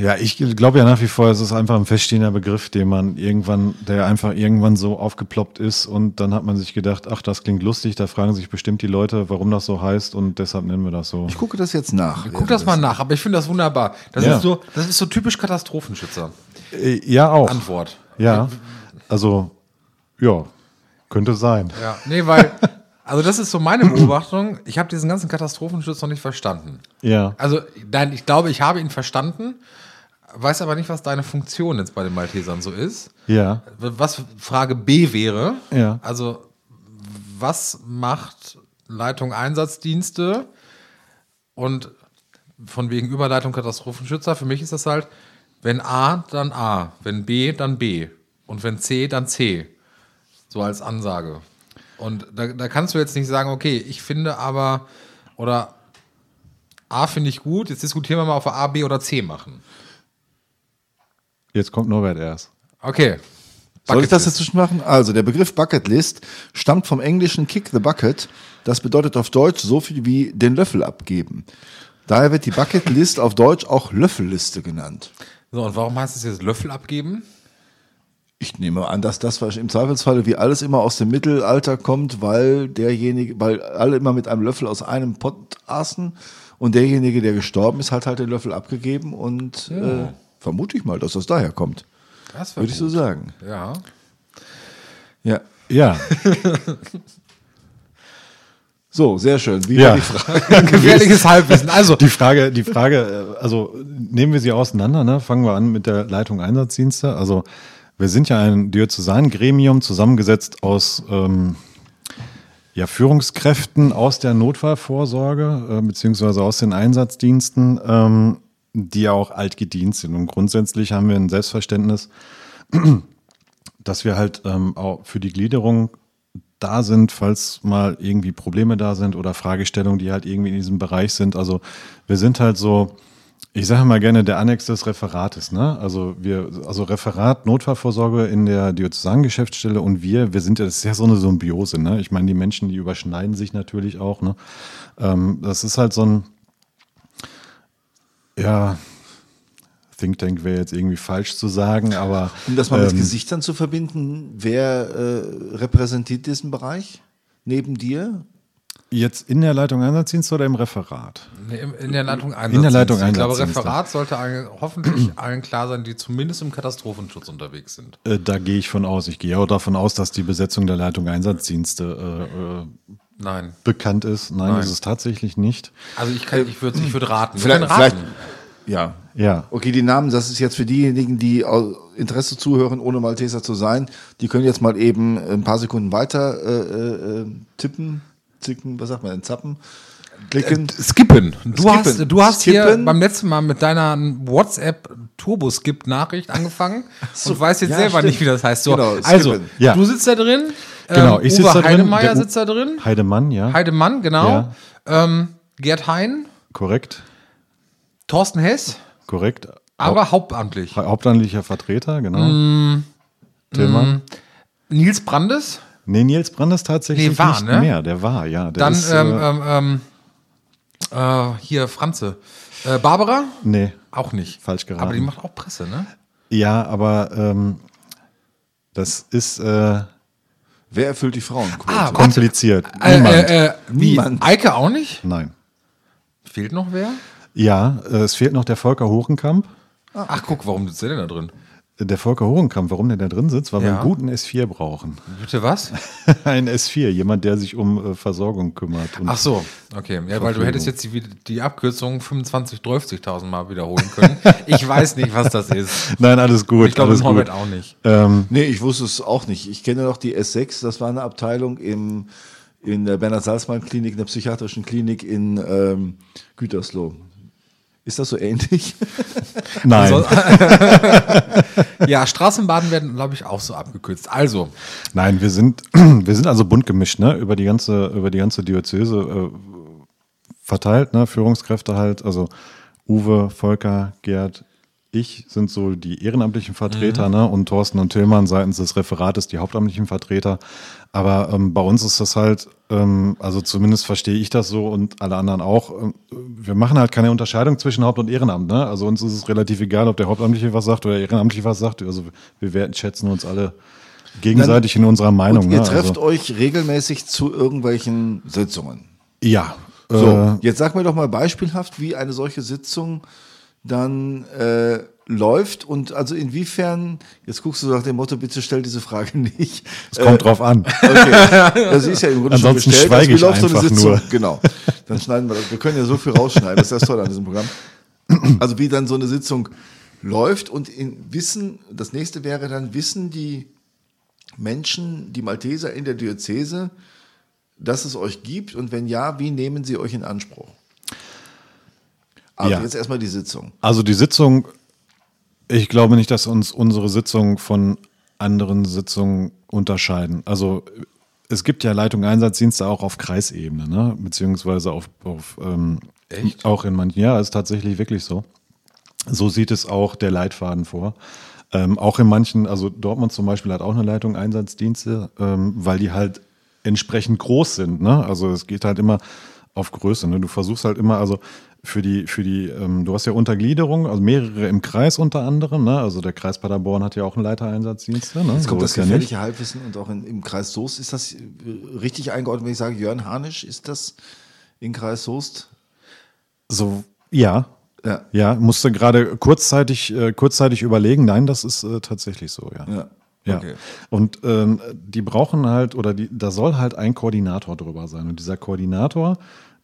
Speaker 3: Ja, ich glaube ja nach wie vor, es ist einfach ein feststehender Begriff, den man irgendwann, der einfach irgendwann so aufgeploppt ist und dann hat man sich gedacht, ach, das klingt lustig, da fragen sich bestimmt die Leute, warum das so heißt und deshalb nennen wir das so.
Speaker 1: ich gucke das jetzt nach.
Speaker 2: Guck das mal nach, aber ich finde das wunderbar. Das,
Speaker 3: Ja.
Speaker 2: ist so, das ist so typisch Katastrophenschützer.
Speaker 3: Äh, Ja, auch.
Speaker 2: Antwort.
Speaker 3: Ja, also, ja, könnte sein.
Speaker 2: Ja, nee, weil, also das ist so meine Beobachtung. Ich habe diesen ganzen Katastrophenschutz noch nicht verstanden.
Speaker 3: Ja.
Speaker 2: Also, nein, ich glaube, ich habe ihn verstanden, weiß aber nicht, was deine Funktion jetzt bei den Maltesern so ist.
Speaker 3: Ja.
Speaker 2: Was Frage B wäre,
Speaker 3: Ja.
Speaker 2: also was macht Leitung Einsatzdienste und von wegen Überleitung Katastrophenschützer? Für mich ist das halt, wenn A, dann A, wenn B, dann B und wenn C, dann C. So als Ansage. Und da, da kannst du jetzt nicht sagen, okay, ich finde aber, oder A finde ich gut, jetzt diskutieren wir mal, ob wir A, B oder C machen.
Speaker 3: Jetzt kommt Norbert erst.
Speaker 2: Okay.
Speaker 1: Soll ich das dazwischen machen? Also, der Begriff Bucketlist stammt vom englischen Kick the Bucket. Das bedeutet auf Deutsch so viel wie den Löffel abgeben. Daher wird die Bucketlist auf Deutsch auch Löffelliste genannt.
Speaker 2: So, und warum heißt es jetzt Löffel abgeben?
Speaker 1: Ich nehme an, dass das im Zweifelsfalle wie alles immer aus dem Mittelalter kommt, weil derjenige, weil alle immer mit einem Löffel aus einem Pott aßen und derjenige, der gestorben ist, hat halt den Löffel abgegeben und äh, vermute ich mal, dass das daher kommt.
Speaker 2: Das
Speaker 1: Würde ich so sagen.
Speaker 2: Ja.
Speaker 1: Ja.
Speaker 3: Ja.
Speaker 1: So, sehr schön. Wie
Speaker 3: Ja.
Speaker 1: war die Frage?
Speaker 2: Gefährliches Halbwissen. Also,
Speaker 3: Die Frage, die Frage, äh, also nehmen wir sie auseinander, ne? Fangen wir an mit der Leitung Einsatzdienste. Also wir sind ja ein Diözesangremium zusammengesetzt aus ähm, ja, Führungskräften aus der Notfallvorsorge, äh, beziehungsweise aus den Einsatzdiensten, ähm, die ja auch altgedient sind. Und grundsätzlich haben wir ein Selbstverständnis, dass wir halt ähm, auch für die Gliederung da sind, falls mal irgendwie Probleme da sind oder Fragestellungen, die halt irgendwie in diesem Bereich sind. Also wir sind halt so, ich sage mal gerne der Annex des Referates, ne? Also wir, also Referat Notfallvorsorge in der Diözesangeschäftsstelle und wir, wir sind ja, das ist ja so eine Symbiose, ne? Ich meine, die Menschen, die überschneiden sich natürlich auch, ne? Ähm, das ist halt so ein, ja, Think Tank wäre jetzt irgendwie falsch zu sagen, aber
Speaker 1: Um das mal mit
Speaker 3: ähm,
Speaker 1: Gesichtern zu verbinden, wer äh, repräsentiert diesen Bereich neben dir?
Speaker 3: Jetzt in der Leitung Einsatzdienst oder im Referat?
Speaker 2: Nee, In der Leitung
Speaker 3: In der Leitung
Speaker 2: Ich glaube,
Speaker 3: Einsatzdienste.
Speaker 2: Referat sollte allen, hoffentlich allen klar sein, die zumindest im Katastrophenschutz unterwegs sind.
Speaker 3: Äh, da gehe ich von aus. Ich gehe auch davon aus, dass die Besetzung der Leitung Einsatzdienste äh, äh,
Speaker 2: Nein.
Speaker 3: bekannt ist. Nein,
Speaker 2: Nein.
Speaker 3: ist es tatsächlich nicht.
Speaker 2: Also ich, kann- ich würde ich würd raten.
Speaker 1: Vielleicht,
Speaker 2: raten.
Speaker 1: vielleicht, ja.
Speaker 3: Ja.
Speaker 1: Okay, die Namen, das ist jetzt für diejenigen, die Interesse zuhören, ohne Malteser zu sein. Die können jetzt mal eben ein paar Sekunden weiter äh, äh, tippen, zicken, was sagt man denn, zappen, klicken.
Speaker 2: Skippen. Du
Speaker 1: Skippen.
Speaker 2: hast, du hast hier beim letzten Mal mit deiner WhatsApp Turbo-Skip-Nachricht angefangen und weißt jetzt
Speaker 1: ja,
Speaker 2: selber
Speaker 1: stimmt.
Speaker 2: nicht, wie das heißt. So,
Speaker 1: Genau,
Speaker 2: also.
Speaker 3: Ja.
Speaker 2: du sitzt da drin.
Speaker 3: Genau,
Speaker 2: ähm,
Speaker 3: ich
Speaker 2: Uwe
Speaker 3: sitze da U-
Speaker 2: sitzt da drin.
Speaker 3: Heidemann, ja.
Speaker 2: Heidemann, genau.
Speaker 3: Ja.
Speaker 2: Ähm, Gerd Hein,
Speaker 3: Korrekt.
Speaker 2: Thorsten Hess,
Speaker 3: Korrekt.
Speaker 2: aber hauptamtlich.
Speaker 3: Haupt, hauptamtlicher Vertreter, genau.
Speaker 2: Mm,
Speaker 3: Tillmann.
Speaker 2: Nils Brandes,
Speaker 3: Nee, Nils Brandes tatsächlich
Speaker 2: Nee, war,
Speaker 3: nicht
Speaker 2: ne?
Speaker 3: mehr. Der war, ja. Der
Speaker 2: dann
Speaker 3: ist,
Speaker 2: ähm,
Speaker 3: äh,
Speaker 2: ähm, äh, hier Franze. Äh, Barbara?
Speaker 3: nee.
Speaker 2: Auch nicht.
Speaker 3: Falsch geraten.
Speaker 2: Aber die macht auch Presse, ne?
Speaker 3: Ja, aber ähm, das ist äh,
Speaker 1: Wer erfüllt die Frauenquote?
Speaker 2: Ah,
Speaker 3: kompliziert.
Speaker 2: Äh,
Speaker 3: Niemand.
Speaker 2: äh, äh, wie?
Speaker 1: Niemand.
Speaker 2: Eike auch nicht?
Speaker 3: Nein.
Speaker 2: Fehlt noch wer?
Speaker 3: Ja, äh, es fehlt noch der Volker Horenkamp.
Speaker 2: Ach, guck, warum sitzt der denn da drin?
Speaker 3: Der Volker Horenkamp, warum der da drin sitzt, weil wir
Speaker 2: Ja.
Speaker 3: einen guten S4 brauchen.
Speaker 2: Bitte was?
Speaker 3: Ein S4, jemand, der sich um äh, Versorgung kümmert. Und
Speaker 2: Ach so, okay. Ja, weil du hättest jetzt die, die Abkürzung 25, 30.000 Mal wiederholen können. Ich weiß nicht, was das ist.
Speaker 3: Nein, alles gut.
Speaker 2: Ich glaube, Norbert
Speaker 3: gut.
Speaker 2: auch nicht.
Speaker 3: Ähm,
Speaker 1: Nee, ich wusste es auch nicht. Ich kenne noch die S6, das war eine Abteilung im, in der Bernhard-Salzmann-Klinik, in der psychiatrischen Klinik in ähm, Gütersloh. Ist das so ähnlich?
Speaker 3: nein.
Speaker 2: So- ja, Straßenbahnen werden, glaube ich, auch so abgekürzt. Also,
Speaker 3: Nein, wir sind, wir sind also bunt gemischt, ne? Über die ganze, über die ganze Diözese äh, verteilt, ne? Führungskräfte halt, also Uwe, Volker, Gerd, ich sind so die ehrenamtlichen Vertreter, ne? Und Thorsten und Tillmann seitens des Referates die hauptamtlichen Vertreter. Aber ähm, bei uns ist das halt, ähm, also zumindest verstehe ich das so und alle anderen auch. Ähm, wir machen halt keine Unterscheidung zwischen Haupt- und Ehrenamt, ne? Also uns ist es relativ egal, ob der Hauptamtliche was sagt oder der Ehrenamtliche was sagt. Also wir wertschätzen uns alle gegenseitig in unserer Meinung.
Speaker 1: Und ihr
Speaker 3: ne?
Speaker 1: trefft
Speaker 3: also,
Speaker 1: euch regelmäßig zu irgendwelchen Sitzungen.
Speaker 3: ja.
Speaker 1: So,
Speaker 3: Äh,
Speaker 1: jetzt sag mir doch mal beispielhaft, wie eine solche Sitzung dann äh, läuft und also inwiefern, jetzt guckst du nach dem Motto, bitte stell diese Frage nicht.
Speaker 3: es kommt drauf an.
Speaker 1: Okay, das ist ja im Grunde schon
Speaker 3: Ansonsten
Speaker 1: bestellt.
Speaker 3: schweige
Speaker 1: wie
Speaker 3: ich
Speaker 1: so
Speaker 3: einfach
Speaker 1: Sitzung?
Speaker 3: nur.
Speaker 1: Genau, dann schneiden wir das. Wir können ja so viel rausschneiden, das ist das Tolle an diesem Programm. Also wie dann so eine Sitzung läuft und in Wissen, das nächste wäre dann, wissen die Menschen, die Malteser in der Diözese, dass es euch gibt und wenn ja, wie nehmen sie euch in Anspruch? Also
Speaker 3: Ja.
Speaker 1: jetzt erstmal die Sitzung.
Speaker 3: Also die Sitzung, ich glaube nicht, dass uns unsere Sitzungen von anderen Sitzungen unterscheiden. Also es gibt ja Leitung Einsatzdienste auch auf Kreisebene, ne? beziehungsweise auf, auf ähm,
Speaker 2: Echt?
Speaker 3: auch in manchen, ja, ist tatsächlich wirklich so. So sieht es auch der Leitfaden vor. Ähm, auch in manchen, also Dortmund zum Beispiel hat auch eine Leitung Einsatzdienste, ähm, weil die halt entsprechend groß sind. Ne? Also es geht halt immer auf Größe. Ne? Du versuchst halt immer, also für die, für die, ähm, du hast ja Untergliederung, also mehrere im Kreis unter anderem. Ne? Also der Kreis Paderborn hat ja auch einen Leitereinsatzdienste. Ne?
Speaker 1: Jetzt kommt
Speaker 3: So
Speaker 1: das
Speaker 3: ist ja nicht.
Speaker 1: gefährliche Halbwissen und auch in, im Kreis Soest. Ist das äh, richtig eingeordnet, wenn ich sage, Jörn Harnisch, ist das in Kreis Soest?
Speaker 3: So, ja.
Speaker 1: Ja.
Speaker 3: Ja, musste gerade kurzzeitig, äh, kurzzeitig überlegen. Nein, das ist äh, tatsächlich so, ja.
Speaker 1: Ja.
Speaker 3: Ja.
Speaker 1: Okay.
Speaker 3: Und ähm, die brauchen halt, oder die, da soll halt ein Koordinator drüber sein. Und dieser Koordinator,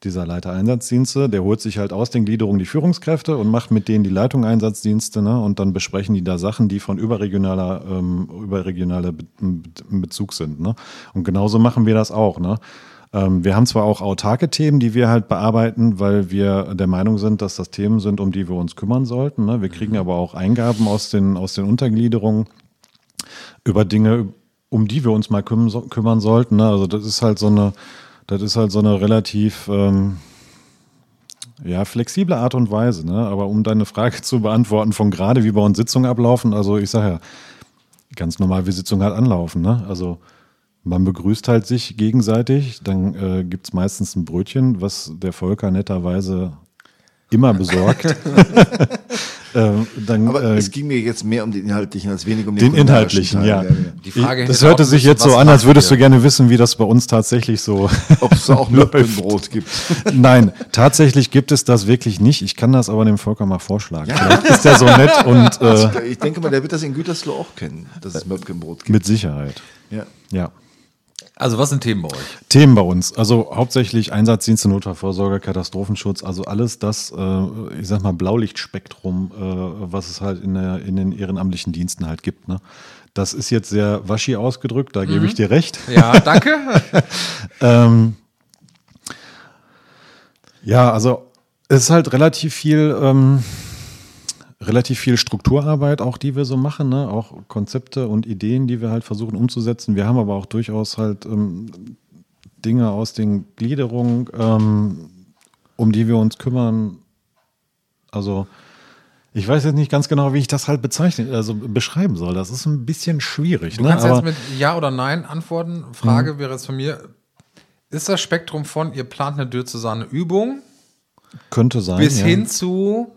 Speaker 3: dieser Leiter Einsatzdienste, der holt sich halt aus den Gliederungen die Führungskräfte und macht mit denen die Leitung Einsatzdienste, ne? Und dann besprechen die da Sachen, die von überregionaler, ähm, überregionaler Be Be Bezug sind. Ne? Und genauso machen wir das auch, ne? Ähm, wir haben zwar auch autarke Themen, die wir halt bearbeiten, weil wir der Meinung sind, dass das Themen sind, um die wir uns kümmern sollten. Ne? Wir kriegen aber auch Eingaben aus den, aus den Untergliederungen über Dinge, um die wir uns mal kümmern, so- kümmern sollten. Ne? Also das ist halt so eine, das ist halt so eine relativ ähm, ja, flexible Art und Weise. Ne? Aber um deine Frage zu beantworten, von gerade wie bei uns Sitzungen ablaufen, also ich sage ja, ganz normal wie Sitzungen halt anlaufen. Ne? Also man begrüßt halt sich gegenseitig, dann äh, gibt es meistens ein Brötchen, was der Volker netterweise immer besorgt. ähm, dann,
Speaker 1: Aber
Speaker 3: äh,
Speaker 1: es ging mir jetzt mehr um den inhaltlichen als weniger um
Speaker 3: den
Speaker 1: kulinarischen
Speaker 3: inhaltlichen,
Speaker 1: Teil.
Speaker 3: ja.
Speaker 2: Die Frage
Speaker 3: das hörte sich jetzt so an, als würdest du
Speaker 2: ihr?
Speaker 3: gerne wissen, wie das bei uns tatsächlich so.
Speaker 1: Ob es auch Möppenbrot gibt.
Speaker 3: Nein, tatsächlich gibt es das wirklich nicht. Ich kann das aber dem Volker mal vorschlagen. Vielleicht ist der so nett und äh,
Speaker 1: Ich denke mal, der wird das in Gütersloh auch kennen, dass es Möppenbrot gibt.
Speaker 3: mit Sicherheit.
Speaker 1: Ja.
Speaker 3: Ja.
Speaker 2: Also was sind Themen bei euch?
Speaker 3: Themen bei uns, also hauptsächlich Einsatzdienste, Notfallvorsorge, Katastrophenschutz, also alles das, äh, ich sag mal, Blaulichtspektrum, äh, was es halt in, der, in den ehrenamtlichen Diensten halt gibt. Ne? Das ist jetzt sehr waschi ausgedrückt, da gebe ich dir recht.
Speaker 2: Ja, danke.
Speaker 3: Ähm, ja, also es ist halt relativ viel, ähm, relativ viel Strukturarbeit, auch die wir so machen, ne? auch Konzepte und Ideen, die wir halt versuchen umzusetzen. Wir haben aber auch durchaus halt ähm, Dinge aus den Gliederungen, ähm, um die wir uns kümmern. Also ich weiß jetzt nicht ganz genau, wie ich das halt bezeichnen, also beschreiben soll. Das ist ein bisschen schwierig.
Speaker 2: Du
Speaker 3: ne?
Speaker 2: kannst
Speaker 3: aber,
Speaker 2: jetzt mit Ja oder Nein antworten. Frage wäre jetzt von mir, ist das Spektrum von, ihr plant eine Dürzesahne Übung,
Speaker 3: könnte sein.
Speaker 2: bis
Speaker 3: ja.
Speaker 2: hin zu,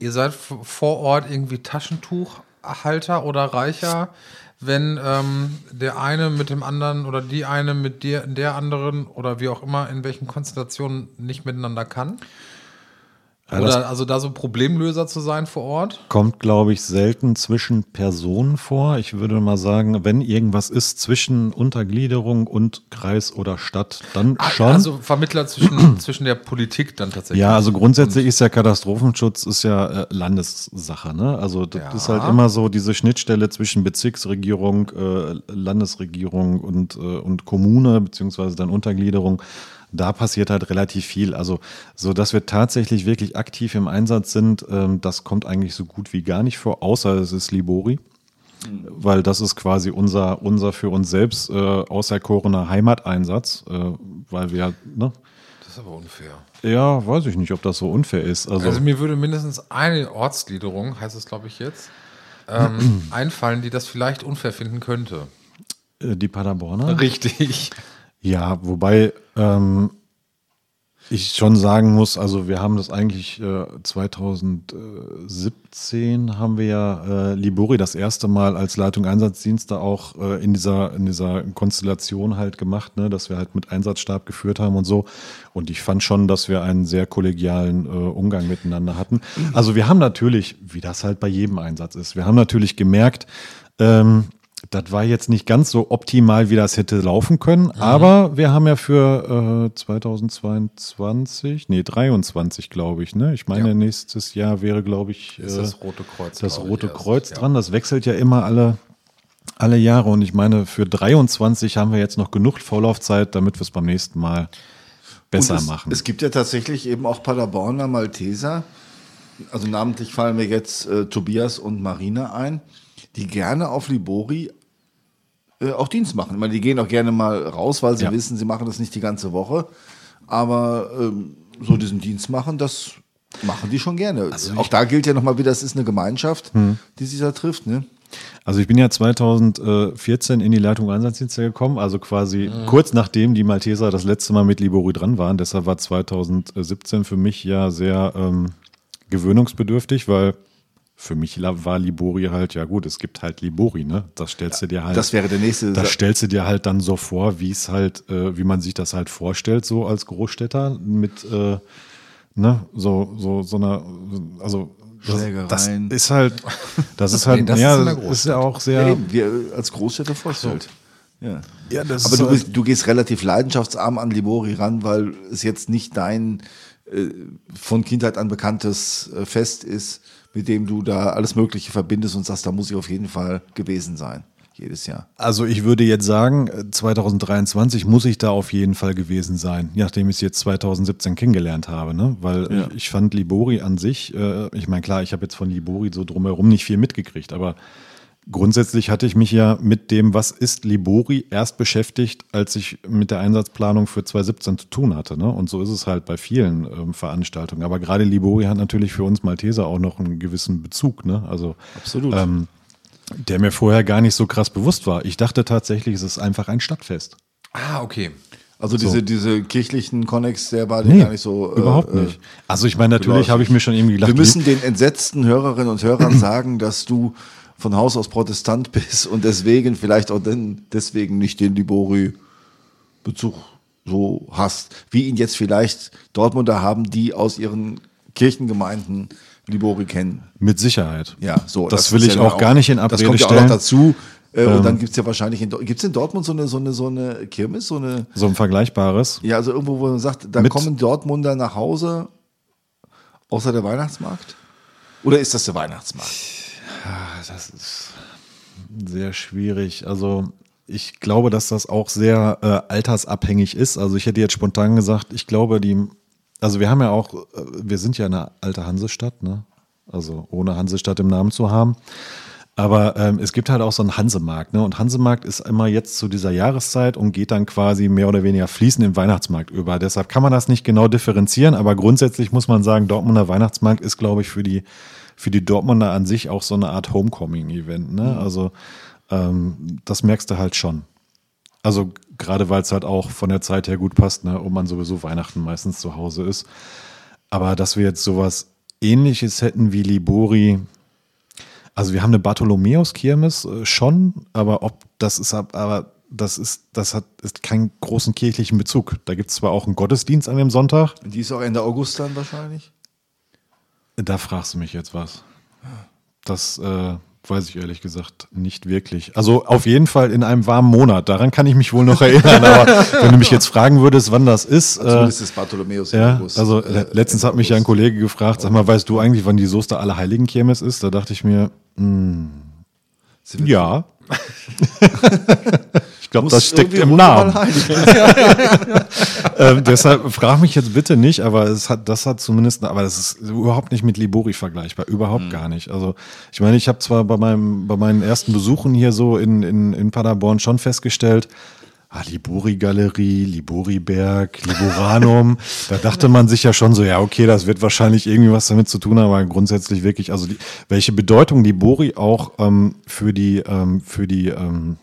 Speaker 2: ihr seid vor Ort irgendwie Taschentuchhalter oder Reicher, wenn ähm, der eine mit dem anderen oder die eine mit der, der anderen oder wie auch immer, in welchen Konstellationen nicht miteinander kann?
Speaker 3: Ja,
Speaker 2: oder also da so Problemlöser zu sein vor Ort?
Speaker 3: kommt, glaube ich, selten zwischen Personen vor. Ich würde mal sagen, wenn irgendwas ist zwischen Untergliederung und Kreis oder Stadt, dann schon.
Speaker 2: Also Vermittler zwischen, zwischen der Politik dann tatsächlich.
Speaker 3: ja, also grundsätzlich ist ja Katastrophenschutz ist ja äh, Landessache. Ne? Also das
Speaker 2: Ja.
Speaker 3: ist halt immer so diese Schnittstelle zwischen Bezirksregierung, äh, Landesregierung und, äh, und Kommune beziehungsweise dann Untergliederung. Da passiert halt relativ viel. Also so, dass wir tatsächlich wirklich aktiv im Einsatz sind, ähm, das kommt eigentlich so gut wie gar nicht vor, außer es ist Libori. Weil das ist quasi unser, unser für uns selbst äh, auserkorener Heimateinsatz, äh, weil wir, ne?
Speaker 2: Das ist aber unfair.
Speaker 3: Ja, weiß ich nicht, ob das so unfair ist. Also,
Speaker 2: Also mir würde mindestens eine Ortsgliederung, heißt es glaube ich jetzt, ähm, einfallen, die das vielleicht unfair finden könnte.
Speaker 3: äh, die Paderborner?
Speaker 2: Richtig.
Speaker 3: Ja, wobei ähm, ich schon sagen muss, also wir haben das eigentlich äh, 2017 haben wir ja äh, Libori das erste Mal als Leitung Einsatzdienste auch äh, in dieser in dieser Konstellation halt gemacht, ne, dass wir halt mit Einsatzstab geführt haben und so. Und ich fand schon, dass wir einen sehr kollegialen äh, Umgang miteinander hatten. Also wir haben natürlich, wie das halt bei jedem Einsatz ist, wir haben natürlich gemerkt, ähm, das war jetzt nicht ganz so optimal, wie das hätte laufen können, aber wir haben ja für äh, 2022, nee, 23, glaube ich, ne? Ich meine,
Speaker 2: Ja.
Speaker 3: nächstes Jahr wäre, glaube ich, äh,
Speaker 2: das Rote Kreuz.
Speaker 3: das Rote
Speaker 2: erst.
Speaker 3: Kreuz
Speaker 2: Ja.
Speaker 3: dran. Das wechselt ja immer alle, alle Jahre. Und ich meine, für 23 haben wir jetzt noch genug Vorlaufzeit, damit wir es beim nächsten Mal besser
Speaker 1: es,
Speaker 3: machen.
Speaker 1: Es gibt ja tatsächlich eben auch Paderborner Malteser, also namentlich fallen mir jetzt äh, Tobias und Marina ein, die gerne auf Libori äh, auch Dienst machen. Ich meine, die gehen auch gerne mal raus, weil sie
Speaker 3: Ja.
Speaker 1: wissen, sie machen das nicht die ganze Woche. Aber ähm, so diesen Dienst machen, das machen die schon gerne. auch da gilt ja nochmal wieder, das ist eine Gemeinschaft, die sich da trifft. Ne?
Speaker 3: Also ich bin ja 2014 in die Leitung Einsatzdienste gekommen, also quasi kurz nachdem die Malteser das letzte Mal mit Libori dran waren. Deshalb war 2017 für mich ja sehr ähm, gewöhnungsbedürftig, weil für mich war Libori halt, ja gut, es gibt halt Libori, ne? Das stellst du dir halt.
Speaker 1: Das wäre der nächste.
Speaker 3: Das stellst du dir halt dann so vor, wie es halt, äh, wie man sich das halt vorstellt, so als Großstädter mit, äh, ne, so, so, so einer, also Das, ist halt, das ist halt,
Speaker 2: das
Speaker 3: ja,
Speaker 2: ist
Speaker 3: das ist ja auch sehr.
Speaker 1: Ja, eben, wie als Großstädter vorstellt. Ja.
Speaker 3: Ja, das
Speaker 1: Aber
Speaker 3: ist
Speaker 1: du,
Speaker 3: halt-
Speaker 1: bist, du gehst relativ leidenschaftsarm an Libori ran, weil es jetzt nicht dein äh, von Kindheit an bekanntes äh, Fest ist, mit dem du da alles Mögliche verbindest und sagst, da muss ich auf jeden Fall gewesen sein. Jedes Jahr.
Speaker 3: Also ich würde jetzt sagen, äh, 2023 muss ich da auf jeden Fall gewesen sein, nachdem ich es jetzt 2017 kennengelernt habe, ne? Weil
Speaker 1: Ja.
Speaker 3: ich, ich fand Libori an sich, äh, ich meine klar, ich habe jetzt von Libori so drumherum nicht viel mitgekriegt, aber grundsätzlich hatte ich mich ja mit dem, was ist Libori, erst beschäftigt, als ich mit der Einsatzplanung für 2017 zu tun hatte. Ne? Und so ist es halt bei vielen ähm, Veranstaltungen. Aber gerade Libori hat natürlich für uns Malteser auch noch einen gewissen Bezug. Ne? Also
Speaker 1: Absolut.
Speaker 3: ähm, der mir vorher gar nicht so krass bewusst war. Ich dachte tatsächlich, es ist einfach ein Stadtfest.
Speaker 2: Ah, okay.
Speaker 1: Also diese, diese kirchlichen Connex, der war
Speaker 3: Nee,
Speaker 1: gar nicht so. äh,
Speaker 3: überhaupt
Speaker 1: äh,
Speaker 3: nicht. Also ich meine, natürlich habe ich mir schon irgendwie gedacht,
Speaker 1: Wir müssen den entsetzten Hörerinnen und Hörern sagen, dass du von Haus aus Protestant bist und deswegen vielleicht auch den, deswegen nicht den Libori-Bezug so hast, wie ihn jetzt vielleicht Dortmunder haben, die aus ihren Kirchengemeinden Libori kennen.
Speaker 3: mit Sicherheit.
Speaker 1: Ja, so.
Speaker 3: Das, will
Speaker 1: ist
Speaker 3: ich
Speaker 1: ja
Speaker 3: auch
Speaker 1: dann
Speaker 3: gar nicht in
Speaker 1: Das
Speaker 3: Abrede
Speaker 1: kommt ja auch
Speaker 3: stellen.
Speaker 1: noch dazu. Äh, und dann gibt's ja wahrscheinlich in, gibt's in Dortmund so eine, so eine, so eine Kirmes, so eine,
Speaker 3: So ein vergleichbares.
Speaker 1: ja, also irgendwo, wo man sagt, da kommen Dortmunder nach Hause, außer der Weihnachtsmarkt? Oder ist das der Weihnachtsmarkt?
Speaker 3: Das ist sehr schwierig. Also ich glaube, dass das auch sehr äh, altersabhängig ist. Also ich hätte jetzt spontan gesagt, ich glaube, die, also wir haben ja auch, äh, wir sind ja eine alte Hansestadt, ne? Also ohne Hansestadt im Namen zu haben. Aber ähm, es gibt halt auch so einen Hansemarkt, ne? Und Hansemarkt ist immer jetzt zu dieser Jahreszeit und geht dann quasi mehr oder weniger fließend im Weihnachtsmarkt über. Deshalb kann man das nicht genau differenzieren, aber grundsätzlich muss man sagen, Dortmunder Weihnachtsmarkt ist, glaube ich, für die, für die Dortmunder an sich auch so eine Art Homecoming-Event. Ne? Also ähm, das merkst du halt schon. Also gerade weil es halt auch von der Zeit her gut passt, ne? und man sowieso Weihnachten meistens zu Hause ist. Aber dass wir jetzt sowas ähnliches hätten wie Libori, also wir haben eine Bartholomäus-Kirmes äh, schon, aber ob das ist ab- aber das ist, das hat ist keinen großen kirchlichen Bezug. Da gibt es zwar auch einen Gottesdienst an dem Sonntag,
Speaker 1: Die ist auch Ende August dann wahrscheinlich?
Speaker 3: Da fragst du mich jetzt was. Das äh, weiß ich ehrlich gesagt nicht wirklich. Also auf jeden Fall in einem warmen Monat. Daran kann ich mich wohl noch erinnern. Aber wenn du mich jetzt fragen würdest, wann das ist, äh,
Speaker 1: Zumindest ist Bartholomäus
Speaker 3: ja,
Speaker 1: August.
Speaker 3: also
Speaker 1: Äh,
Speaker 3: le- letztens hat mich ja ein Kollege gefragt, sag mal, weißt du eigentlich, wann die Soester Allerheiligen Kirmes ist? Da dachte ich mir, hm,
Speaker 1: Sie wird-
Speaker 3: ja. ich glaube, das steckt im Namen. ähm, deshalb frag mich jetzt bitte nicht, aber es hat, das hat zumindest, aber das ist überhaupt nicht mit Libori vergleichbar, überhaupt
Speaker 1: Hm.
Speaker 3: gar nicht. Also ich meine, ich habe zwar bei meinem, bei meinen ersten Besuchen hier so in, in, in Paderborn schon festgestellt, ah, Libori-Galerie, Libori-Berg, Liboranum, da dachte man sich ja schon so, ja, okay, das wird wahrscheinlich irgendwie was damit zu tun haben, aber grundsätzlich wirklich, also die, welche Bedeutung Libori auch ähm, für die, ähm, für die ähm,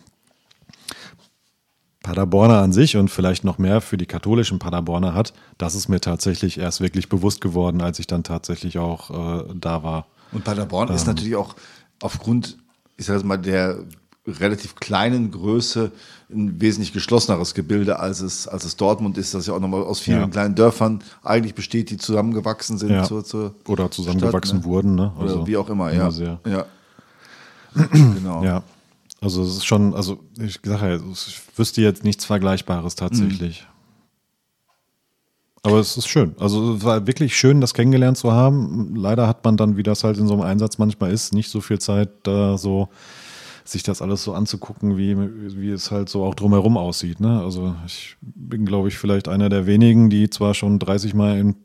Speaker 3: Paderborner an sich und vielleicht noch mehr für die katholischen Paderborner hat, das ist mir tatsächlich erst wirklich bewusst geworden, als ich dann tatsächlich auch äh, da war.
Speaker 1: Und Paderborn
Speaker 3: Ähm.
Speaker 1: ist natürlich auch aufgrund, ich sage mal, der relativ kleinen Größe ein wesentlich geschlosseneres Gebilde, als es, als es Dortmund ist, das ja auch nochmal aus vielen
Speaker 3: Ja.
Speaker 1: kleinen Dörfern eigentlich besteht, die zusammengewachsen sind
Speaker 3: Ja.
Speaker 1: zur, zur
Speaker 3: Oder zusammengewachsen
Speaker 1: Stadt, ne?
Speaker 3: wurden, ne?
Speaker 1: Oder
Speaker 3: Also
Speaker 1: wie auch immer,
Speaker 3: immer
Speaker 1: ja.
Speaker 3: Sehr.
Speaker 1: Ja. genau.
Speaker 3: Ja. Also es ist schon, also ich sage ja, ich wüsste jetzt nichts Vergleichbares tatsächlich. Aber es ist schön. Also es war wirklich schön, das kennengelernt zu haben. Leider hat man dann, wie das halt in so einem Einsatz manchmal ist, nicht so viel Zeit, da so sich das alles so anzugucken, wie, wie es halt so auch drumherum aussieht. Ne? Also ich bin, glaube ich, vielleicht einer der wenigen, die zwar schon 30 Mal in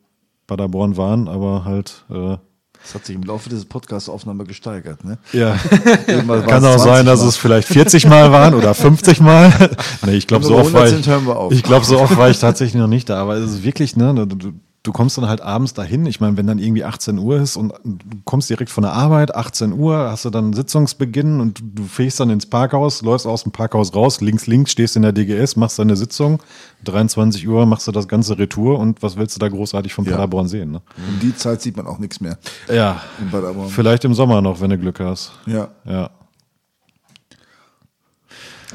Speaker 3: Paderborn waren, aber halt äh,
Speaker 1: Das hat sich im Laufe dieses Podcasts-Aufnahme gesteigert. Ne?
Speaker 3: ja, Kann auch
Speaker 1: 20
Speaker 3: sein, dass
Speaker 1: Mal.
Speaker 3: es vielleicht 40 Mal waren oder 50 Mal. nee, ich glaube, so oft war
Speaker 1: 100
Speaker 3: ich, ich glaube, so oft war ich tatsächlich noch nicht da. Aber es ist wirklich, ne, du, du, kommst dann halt abends dahin. Ich meine, wenn dann irgendwie 18 Uhr ist und du kommst direkt von der Arbeit, 18 Uhr, hast du dann Sitzungsbeginn und du, fährst dann ins Parkhaus, läufst aus dem Parkhaus raus, links, links, stehst in der DGS, machst deine Sitzung. 23 Uhr machst du das ganze Retour und was willst du da großartig von
Speaker 1: Ja.
Speaker 3: Paderborn sehen? Ne?
Speaker 1: Um die Zeit sieht man auch nichts mehr
Speaker 3: Ja,
Speaker 1: in Paderborn.
Speaker 3: vielleicht im Sommer noch, wenn du Glück hast.
Speaker 1: Ja.
Speaker 3: Ja,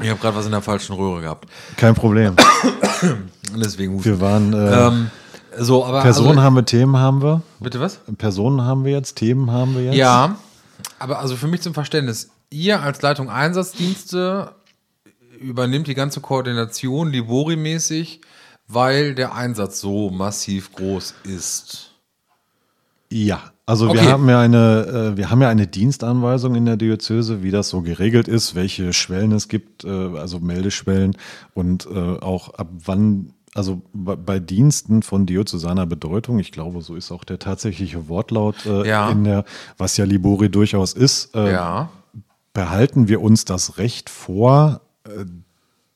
Speaker 2: Ich habe gerade was in der falschen Röhre gehabt.
Speaker 3: kein Problem.
Speaker 2: Deswegen husten.
Speaker 3: Wir waren. Äh,
Speaker 2: Ähm, So, aber
Speaker 3: Personen
Speaker 2: also,
Speaker 3: haben wir, Themen haben wir.
Speaker 2: bitte was?
Speaker 3: Personen haben wir jetzt, Themen haben wir jetzt.
Speaker 2: Ja, aber also für mich zum Verständnis, ihr als Leitung Einsatzdienste übernimmt die ganze Koordination Libori-mäßig, weil der Einsatz so massiv groß ist.
Speaker 3: Ja, also
Speaker 2: Okay.
Speaker 3: wir haben ja eine, äh, wir haben ja eine Dienstanweisung in der Diözese, wie das so geregelt ist, welche Schwellen es gibt, äh, also Meldeschwellen und äh, auch ab wann, also bei, bei Diensten von diözesaner Bedeutung, ich glaube, so ist auch der tatsächliche Wortlaut äh,
Speaker 2: Ja.
Speaker 3: in der, was ja Libori durchaus ist, äh,
Speaker 2: Ja.
Speaker 3: behalten wir uns das Recht vor, äh,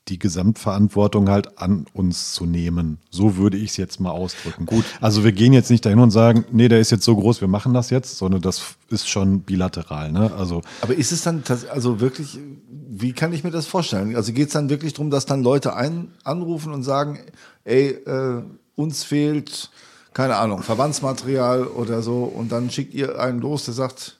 Speaker 3: die Gesamtverantwortung halt an uns zu nehmen. So würde ich es jetzt mal ausdrücken. Gut. Also wir gehen jetzt nicht dahin und sagen, nee, der ist jetzt so groß, wir machen das jetzt, sondern das ist schon bilateral. Ne? Also
Speaker 1: Aber ist es dann also wirklich, wie kann ich mir das vorstellen? Also geht es dann wirklich darum, dass dann Leute ein, anrufen und sagen, ey, äh, uns fehlt, keine Ahnung, Verbandsmaterial oder so und dann schickt ihr einen los, der sagt,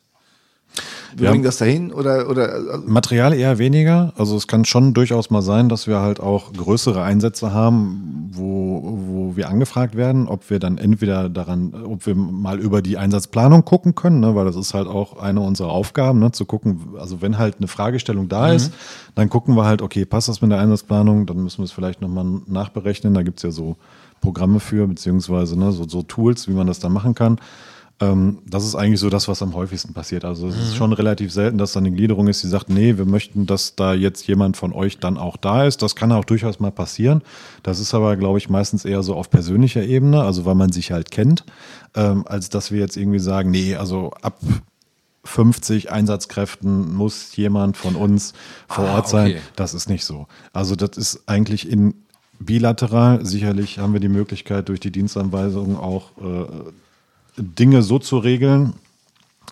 Speaker 1: wir bringen das dahin oder, oder also,
Speaker 3: Material eher weniger. Also es kann schon durchaus mal sein, dass wir halt auch größere Einsätze haben, wo, wo wir angefragt werden, ob wir dann entweder daran, ob wir mal über die Einsatzplanung gucken können, ne, weil das ist halt auch eine unserer Aufgaben, ne, zu gucken, also wenn halt eine Fragestellung da ist, dann gucken wir halt, okay, passt das mit der Einsatzplanung, dann müssen wir es vielleicht nochmal nachberechnen. Da gibt's ja so Programme für, beziehungsweise ne, so, so Tools, wie man das dann machen kann. Ähm, das ist eigentlich so das, was am häufigsten passiert. Also es ist schon relativ selten, dass da eine Gliederung ist, die sagt, nee, wir möchten, dass da jetzt jemand von euch dann auch da ist. Das kann auch durchaus mal passieren. Das ist aber, glaube ich, meistens eher so auf persönlicher Ebene, also weil man sich halt kennt, ähm, als dass wir jetzt irgendwie sagen, nee, also ab 50 Einsatzkräften muss jemand von uns vor
Speaker 2: Ah,
Speaker 3: Ort sein.
Speaker 2: okay.
Speaker 3: Das ist nicht so. Also das ist eigentlich in bilateral. Sicherlich haben wir die Möglichkeit durch die Dienstanweisung auch äh, Dinge so zu regeln,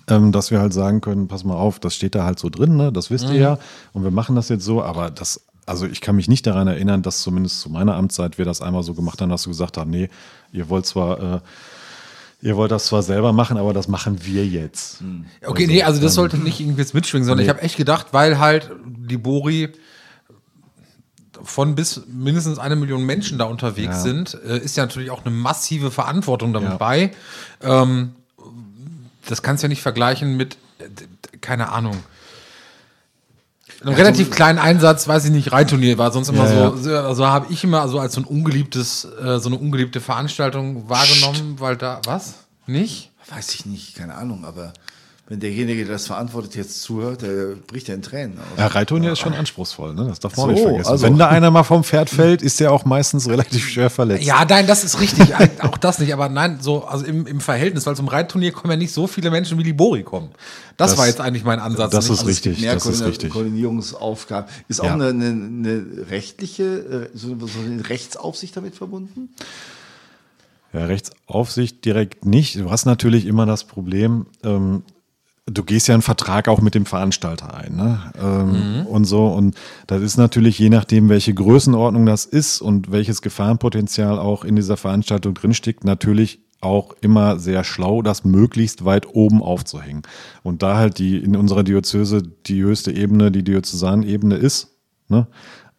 Speaker 3: ähm, dass wir halt sagen können, pass mal auf, das steht da halt so drin, ne? das wisst ihr ja. Und wir machen das jetzt so, aber das, also ich kann mich nicht daran erinnern, dass zumindest zu meiner Amtszeit wir das einmal so gemacht haben, dass wir gesagt haben, nee, ihr wollt zwar, äh, ihr wollt das zwar selber machen, aber das machen wir jetzt.
Speaker 2: Okay, nee, also das sollte nicht irgendwie jetzt mitschwingen, sondern ich habe echt gedacht, weil halt die Bori von bis mindestens eine Million Menschen da unterwegs
Speaker 3: Ja.
Speaker 2: sind, äh, ist ja natürlich auch eine massive Verantwortung damit
Speaker 3: Ja.
Speaker 2: bei. Ähm, das kannst du ja nicht vergleichen mit, äh, keine Ahnung. Einem relativ kleinen Einsatz, weiß ich nicht, Reitturnier war sonst immer
Speaker 3: Ja,
Speaker 2: so, so also habe ich immer so als so ein ungeliebtes, äh, so eine ungeliebte Veranstaltung wahrgenommen, weil da, was? Nicht?
Speaker 1: weiß ich nicht, keine Ahnung, aber wenn derjenige, der das verantwortet, jetzt zuhört, der bricht ja in Tränen aus.
Speaker 3: Ja, Reitturnier ist schon anspruchsvoll, ne? das darf man auch
Speaker 1: So,
Speaker 3: nicht vergessen.
Speaker 1: also-
Speaker 3: Wenn da einer mal vom Pferd fällt, ist der auch meistens relativ schwer verletzt.
Speaker 2: Ja, nein, das ist richtig. auch das nicht. Aber nein, so, also im, im Verhältnis, weil zum Reitturnier kommen ja nicht so viele Menschen wie die Bori kommen. Das,
Speaker 3: Das-
Speaker 2: war jetzt eigentlich mein Ansatz.
Speaker 3: das
Speaker 2: nicht?
Speaker 3: ist
Speaker 2: Also,
Speaker 3: richtig.
Speaker 1: Mehr
Speaker 3: das ist richtig.
Speaker 1: Koordinierungsaufgaben. Ist auch
Speaker 3: Ja.
Speaker 1: eine, eine, eine rechtliche, äh, so eine Rechtsaufsicht damit verbunden?
Speaker 3: Ja, Rechtsaufsicht direkt nicht. Du hast natürlich immer das Problem, ähm, du gehst ja einen Vertrag auch mit dem Veranstalter ein. Ne? Ähm, Und so. Und das ist natürlich, je nachdem, welche Größenordnung das ist und welches Gefahrenpotenzial auch in dieser Veranstaltung drinsteckt, natürlich auch immer sehr schlau, das möglichst weit oben aufzuhängen. Und da halt die in unserer Diözese die höchste Ebene, die Diözesanebene ist, ne,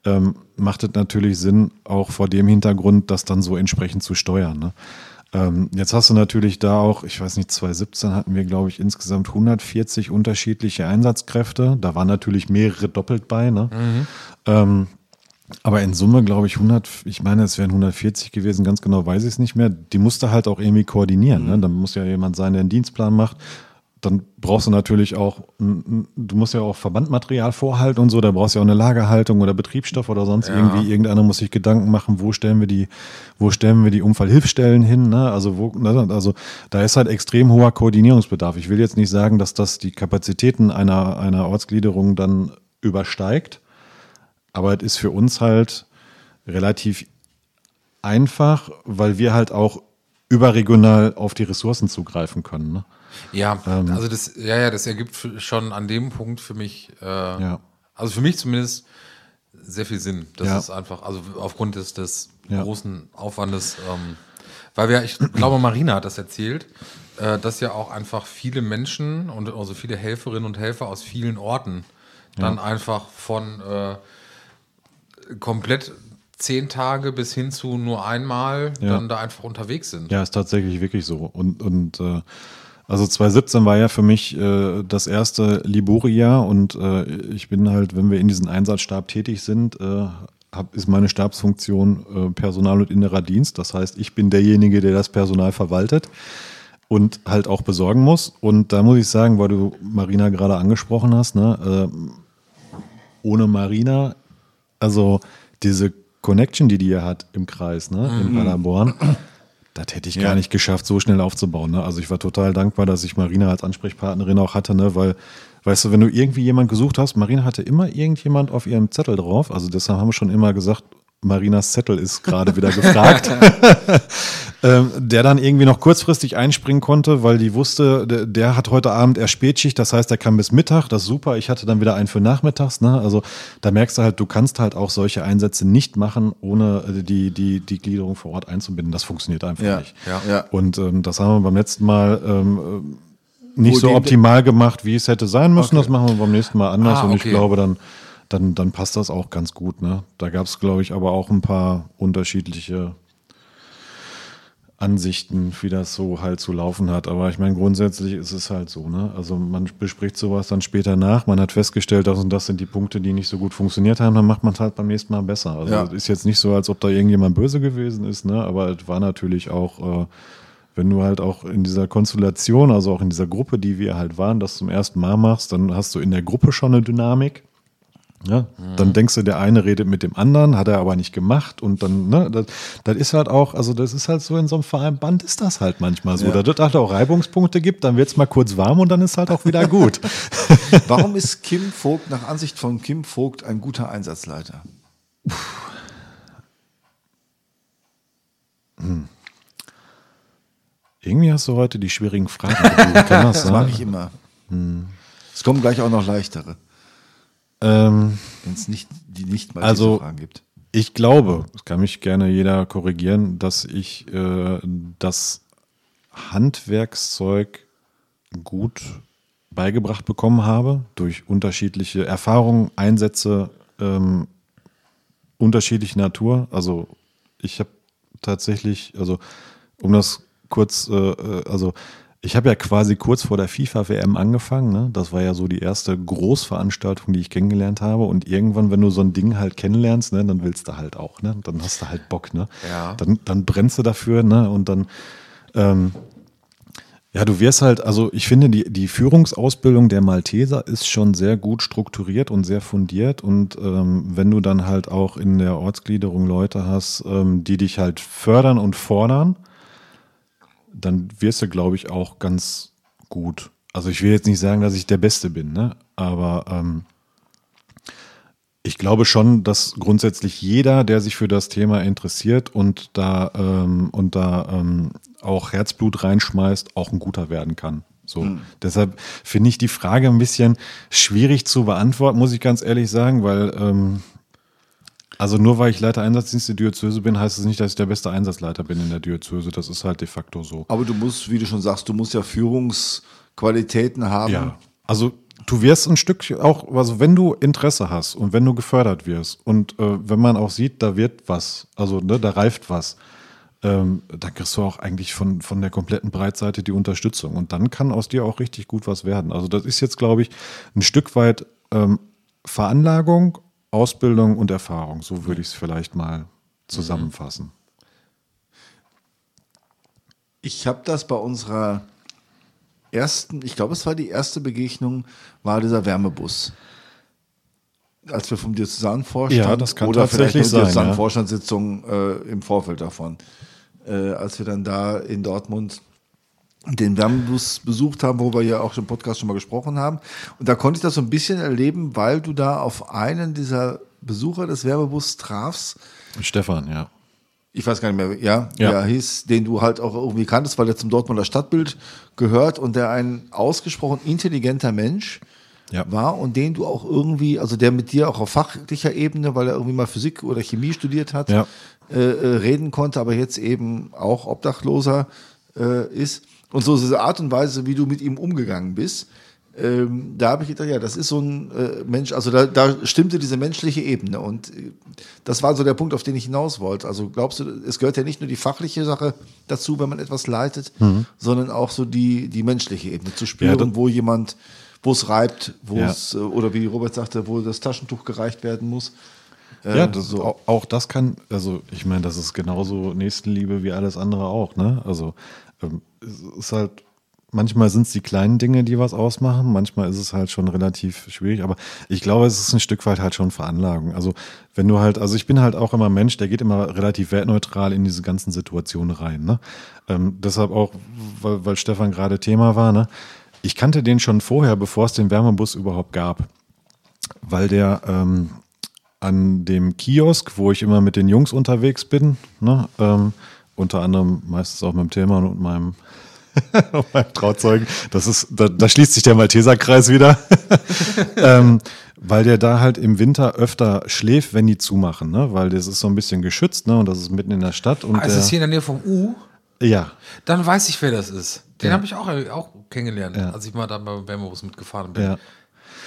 Speaker 3: ähm, macht es natürlich Sinn, auch vor dem Hintergrund, das dann so entsprechend zu steuern. Ne? Ähm, jetzt hast du natürlich da auch, ich weiß nicht, 2017 hatten wir, glaube ich, insgesamt 140 unterschiedliche Einsatzkräfte. Da waren natürlich mehrere doppelt bei. Ne? Ähm, aber in Summe, glaube ich, 100, ich meine, es wären 140 gewesen, ganz genau weiß ich es nicht mehr. Die musste halt auch irgendwie koordinieren. Ne? Dann muss ja jemand sein, der einen Dienstplan macht. Dann brauchst du natürlich auch, du musst ja auch Verbandmaterial vorhalten und so, da brauchst du ja auch eine Lagerhaltung oder Betriebsstoff oder sonst irgendwie. Irgendeiner muss sich Gedanken machen, wo stellen wir die, wo stellen wir die Unfallhilfstellen hin, ne? Also wo, ne? also da ist halt extrem hoher Koordinierungsbedarf. Ich will jetzt nicht sagen, dass das die Kapazitäten einer, einer Ortsgliederung dann übersteigt. Aber es ist für uns halt relativ einfach, weil wir halt auch überregional auf die Ressourcen zugreifen können. Ne?
Speaker 2: Ja,
Speaker 3: Ähm.
Speaker 2: also das, ja, ja, das ergibt schon an dem Punkt für mich, äh,
Speaker 3: Ja.
Speaker 2: also für mich zumindest sehr viel Sinn. Das
Speaker 3: Ja.
Speaker 2: ist einfach, also aufgrund des, des
Speaker 3: Ja.
Speaker 2: großen Aufwandes, ähm, weil wir, ich glaube, Marina hat das erzählt, äh, dass ja auch einfach viele Menschen und also viele Helferinnen und Helfer aus vielen Orten dann einfach von äh, komplett zehn Tage bis hin zu nur einmal
Speaker 3: Ja.
Speaker 2: dann da einfach unterwegs sind.
Speaker 3: Ja, ist tatsächlich wirklich so. Und, und äh, also 2017 war ja für mich äh, das erste Libori-Jahr und äh, ich bin halt, wenn wir in diesem Einsatzstab tätig sind, äh, hab, ist meine Stabsfunktion äh, Personal- und innerer Dienst. Das heißt, ich bin derjenige, der das Personal verwaltet und halt auch besorgen muss. Und da muss ich sagen, weil du Marina gerade angesprochen hast, ne, äh, ohne Marina, also diese Connection, die die hier hat im Kreis, ne, in Paderborn, das hätte ich gar nicht geschafft, so schnell aufzubauen. Ne? Also ich war total dankbar, dass ich Marina als Ansprechpartnerin auch hatte, ne? weil, weißt du, wenn du irgendwie jemand gesucht hast, Marina hatte immer irgendjemand auf ihrem Zettel drauf. Also deshalb haben wir schon immer gesagt, Marinas Zettel ist gerade wieder gefragt. ähm, der dann irgendwie noch kurzfristig einspringen konnte, weil die wusste, der, der hat heute Abend erst Spätschicht, das heißt, der kann bis Mittag, das ist super. Ich hatte dann wieder einen für nachmittags. Ne? Also da merkst du halt, du kannst halt auch solche Einsätze nicht machen, ohne äh, die, die, die Gliederung vor Ort einzubinden. Das funktioniert einfach
Speaker 1: Ja,
Speaker 3: nicht.
Speaker 1: ja, ja.
Speaker 3: Und ähm, das haben wir beim letzten Mal ähm, äh, nicht
Speaker 1: Wo
Speaker 3: so optimal gemacht, wie es hätte sein müssen. Das machen wir beim nächsten Mal anders.
Speaker 2: Ah,
Speaker 3: Und ich
Speaker 2: okay.
Speaker 3: glaube, dann, dann, dann passt das auch ganz gut. Ne? Da gab es, glaube ich, aber auch ein paar unterschiedliche Ansichten, wie das so halt zu laufen hat. Aber ich meine, grundsätzlich ist es halt so. Ne? Also man bespricht sowas dann später nach. Man hat festgestellt, das und das sind die Punkte, die nicht so gut funktioniert haben. Dann macht man es halt beim nächsten Mal besser. Also
Speaker 1: Ja.
Speaker 3: es ist jetzt nicht so, als ob da irgendjemand böse gewesen ist. Ne? Aber es war natürlich auch... Äh, wenn du halt auch in dieser Konstellation, also auch in dieser Gruppe, die wir halt waren, das zum ersten Mal machst, dann hast du in der Gruppe schon eine Dynamik. Ja, dann denkst du, der eine redet mit dem anderen, hat er aber nicht gemacht und dann, ne, das, das ist halt auch, also das ist halt so in so einem Vereinband ist das halt manchmal so,
Speaker 1: Ja.
Speaker 3: dass es halt auch Reibungspunkte gibt, dann wird es mal kurz warm und dann ist halt auch wieder gut.
Speaker 1: Warum ist Kim Vogt nach Ansicht von Kim Vogt ein guter Einsatzleiter?
Speaker 3: Irgendwie hast du heute die schwierigen Fragen kann das
Speaker 1: Das mache ich immer. Es kommen gleich auch noch leichtere,
Speaker 3: Ähm,
Speaker 1: wenn es nicht die nicht mal
Speaker 3: Also-
Speaker 1: Fragen gibt.
Speaker 3: Ich glaube, es kann mich gerne jeder korrigieren, dass ich äh, das Handwerkszeug gut beigebracht bekommen habe durch unterschiedliche Erfahrungen, Einsätze ähm, unterschiedlicher Natur. Also ich habe tatsächlich, also um das kurz, äh, äh, also ich habe ja quasi kurz vor der FIFA-WM angefangen. Ne? Das war ja so die erste Großveranstaltung, die ich kennengelernt habe. Und irgendwann, wenn du so ein Ding halt kennenlernst, ne, dann willst du halt auch. Ne? Dann hast du halt Bock. Ne?
Speaker 2: Ja.
Speaker 3: Dann, dann brennst du dafür. Ne? Und dann, ähm, ja, du wirst halt, also ich finde, die, die Führungsausbildung der Malteser ist schon sehr gut strukturiert und sehr fundiert. Und ähm, wenn du dann halt auch in der Ortsgliederung Leute hast, ähm, die dich halt fördern und fordern, dann wirst du, glaube ich, auch ganz gut. Also ich will jetzt nicht sagen, dass ich der Beste bin, ne? aber ähm, ich glaube schon, dass grundsätzlich jeder, der sich für das Thema interessiert und da, ähm, und da ähm, auch Herzblut reinschmeißt, auch ein guter werden kann. So. Deshalb finde ich die Frage ein bisschen schwierig zu beantworten, muss ich ganz ehrlich sagen, weil ähm, also nur weil ich Leiter Einsatzdienst der Diözese bin, heißt es nicht, dass ich der beste Einsatzleiter bin in der Diözese. Das ist halt de facto so.
Speaker 1: Aber du musst, wie du schon sagst, du musst ja Führungsqualitäten haben.
Speaker 3: Ja. Also du wirst ein Stück auch, also wenn du Interesse hast und wenn du gefördert wirst und äh, wenn man auch sieht, da wird was, also ne, da reift was, ähm, dann kriegst du auch eigentlich von, von der kompletten Breitseite die Unterstützung. Und dann kann aus dir auch richtig gut was werden. Also das ist jetzt, glaube ich, ein Stück weit ähm, Veranlagung, Ausbildung und Erfahrung. So würde ich es vielleicht mal zusammenfassen.
Speaker 1: Ich habe das bei unserer ersten, ich glaube, es war die erste Begegnung, war dieser Wärmebus. Als wir vom Diözesanvorstand
Speaker 3: Ja, das kann
Speaker 1: oder
Speaker 3: tatsächlich
Speaker 1: vielleicht eine
Speaker 3: sein, ja.
Speaker 1: Diözesanvorstandssitzung äh, im Vorfeld davon, äh, als wir dann da in Dortmund den Wärmebus besucht haben, wo wir ja auch im Podcast schon mal gesprochen haben. Und da konnte ich das so ein bisschen erleben, weil du da auf einen dieser Besucher des Wärmebus trafst,
Speaker 3: Stefan, ja.
Speaker 1: ich weiß gar nicht mehr, ja,
Speaker 3: Ja.
Speaker 1: ja. hieß, den du halt auch irgendwie kanntest, weil er zum Dortmunder Stadtbild gehört und der ein ausgesprochen intelligenter Mensch
Speaker 3: Ja.
Speaker 1: war und den du auch irgendwie, also der mit dir auch auf fachlicher Ebene, weil er irgendwie mal Physik oder Chemie studiert hat,
Speaker 3: Ja.
Speaker 1: äh, äh, reden konnte, aber jetzt eben auch Obdachloser äh, ist. Und so diese Art und Weise, wie du mit ihm umgegangen bist, ähm, da habe ich gedacht, ja, das ist so ein äh, Mensch, also da, da stimmte diese menschliche Ebene und äh, das war so der Punkt, auf den ich hinaus wollte. Also glaubst du, es gehört ja nicht nur die fachliche Sache dazu, wenn man etwas leitet, sondern auch so die, die menschliche Ebene zu spüren,
Speaker 3: Mhm. Ja,
Speaker 1: wo jemand, wo es reibt, wo
Speaker 3: Ja.
Speaker 1: es, äh, oder wie Robert sagte, wo das Taschentuch gereicht werden muss. Äh,
Speaker 3: Ja, das,
Speaker 1: so.
Speaker 3: auch, auch das kann, also ich meine, das ist genauso Nächstenliebe wie alles andere auch, ne? Also ähm, es ist halt, manchmal sind es die kleinen Dinge, die was ausmachen, manchmal ist es halt schon relativ schwierig, aber ich glaube, es ist ein Stück weit halt schon Veranlagung. Also wenn du halt, also ich bin halt auch immer Mensch, der geht immer relativ wertneutral in diese ganzen Situationen rein, ne? Ähm, deshalb auch, weil, weil Stefan gerade Thema war, ne? Ich kannte den schon vorher, bevor es den Wärmebus überhaupt gab weil der ähm, an dem Kiosk, wo ich immer mit den Jungs unterwegs bin, ne, ähm, unter anderem meistens auch mit dem Tillmann und meinem, und meinem Trauzeugen, das ist, da, da schließt sich der Malteserkreis wieder, ähm, weil der da halt im Winter öfter schläft, wenn die zumachen, ne, weil das ist so ein bisschen geschützt, ne, und das ist mitten in der Stadt und
Speaker 2: Ah, ist hier in der Nähe vom U?
Speaker 3: ja,
Speaker 2: Dann weiß ich, wer das ist. Den
Speaker 3: Ja.
Speaker 2: habe ich auch, auch kennengelernt,
Speaker 3: Ja.
Speaker 2: als ich mal da beim Wärmebus mitgefahren bin.
Speaker 3: ja.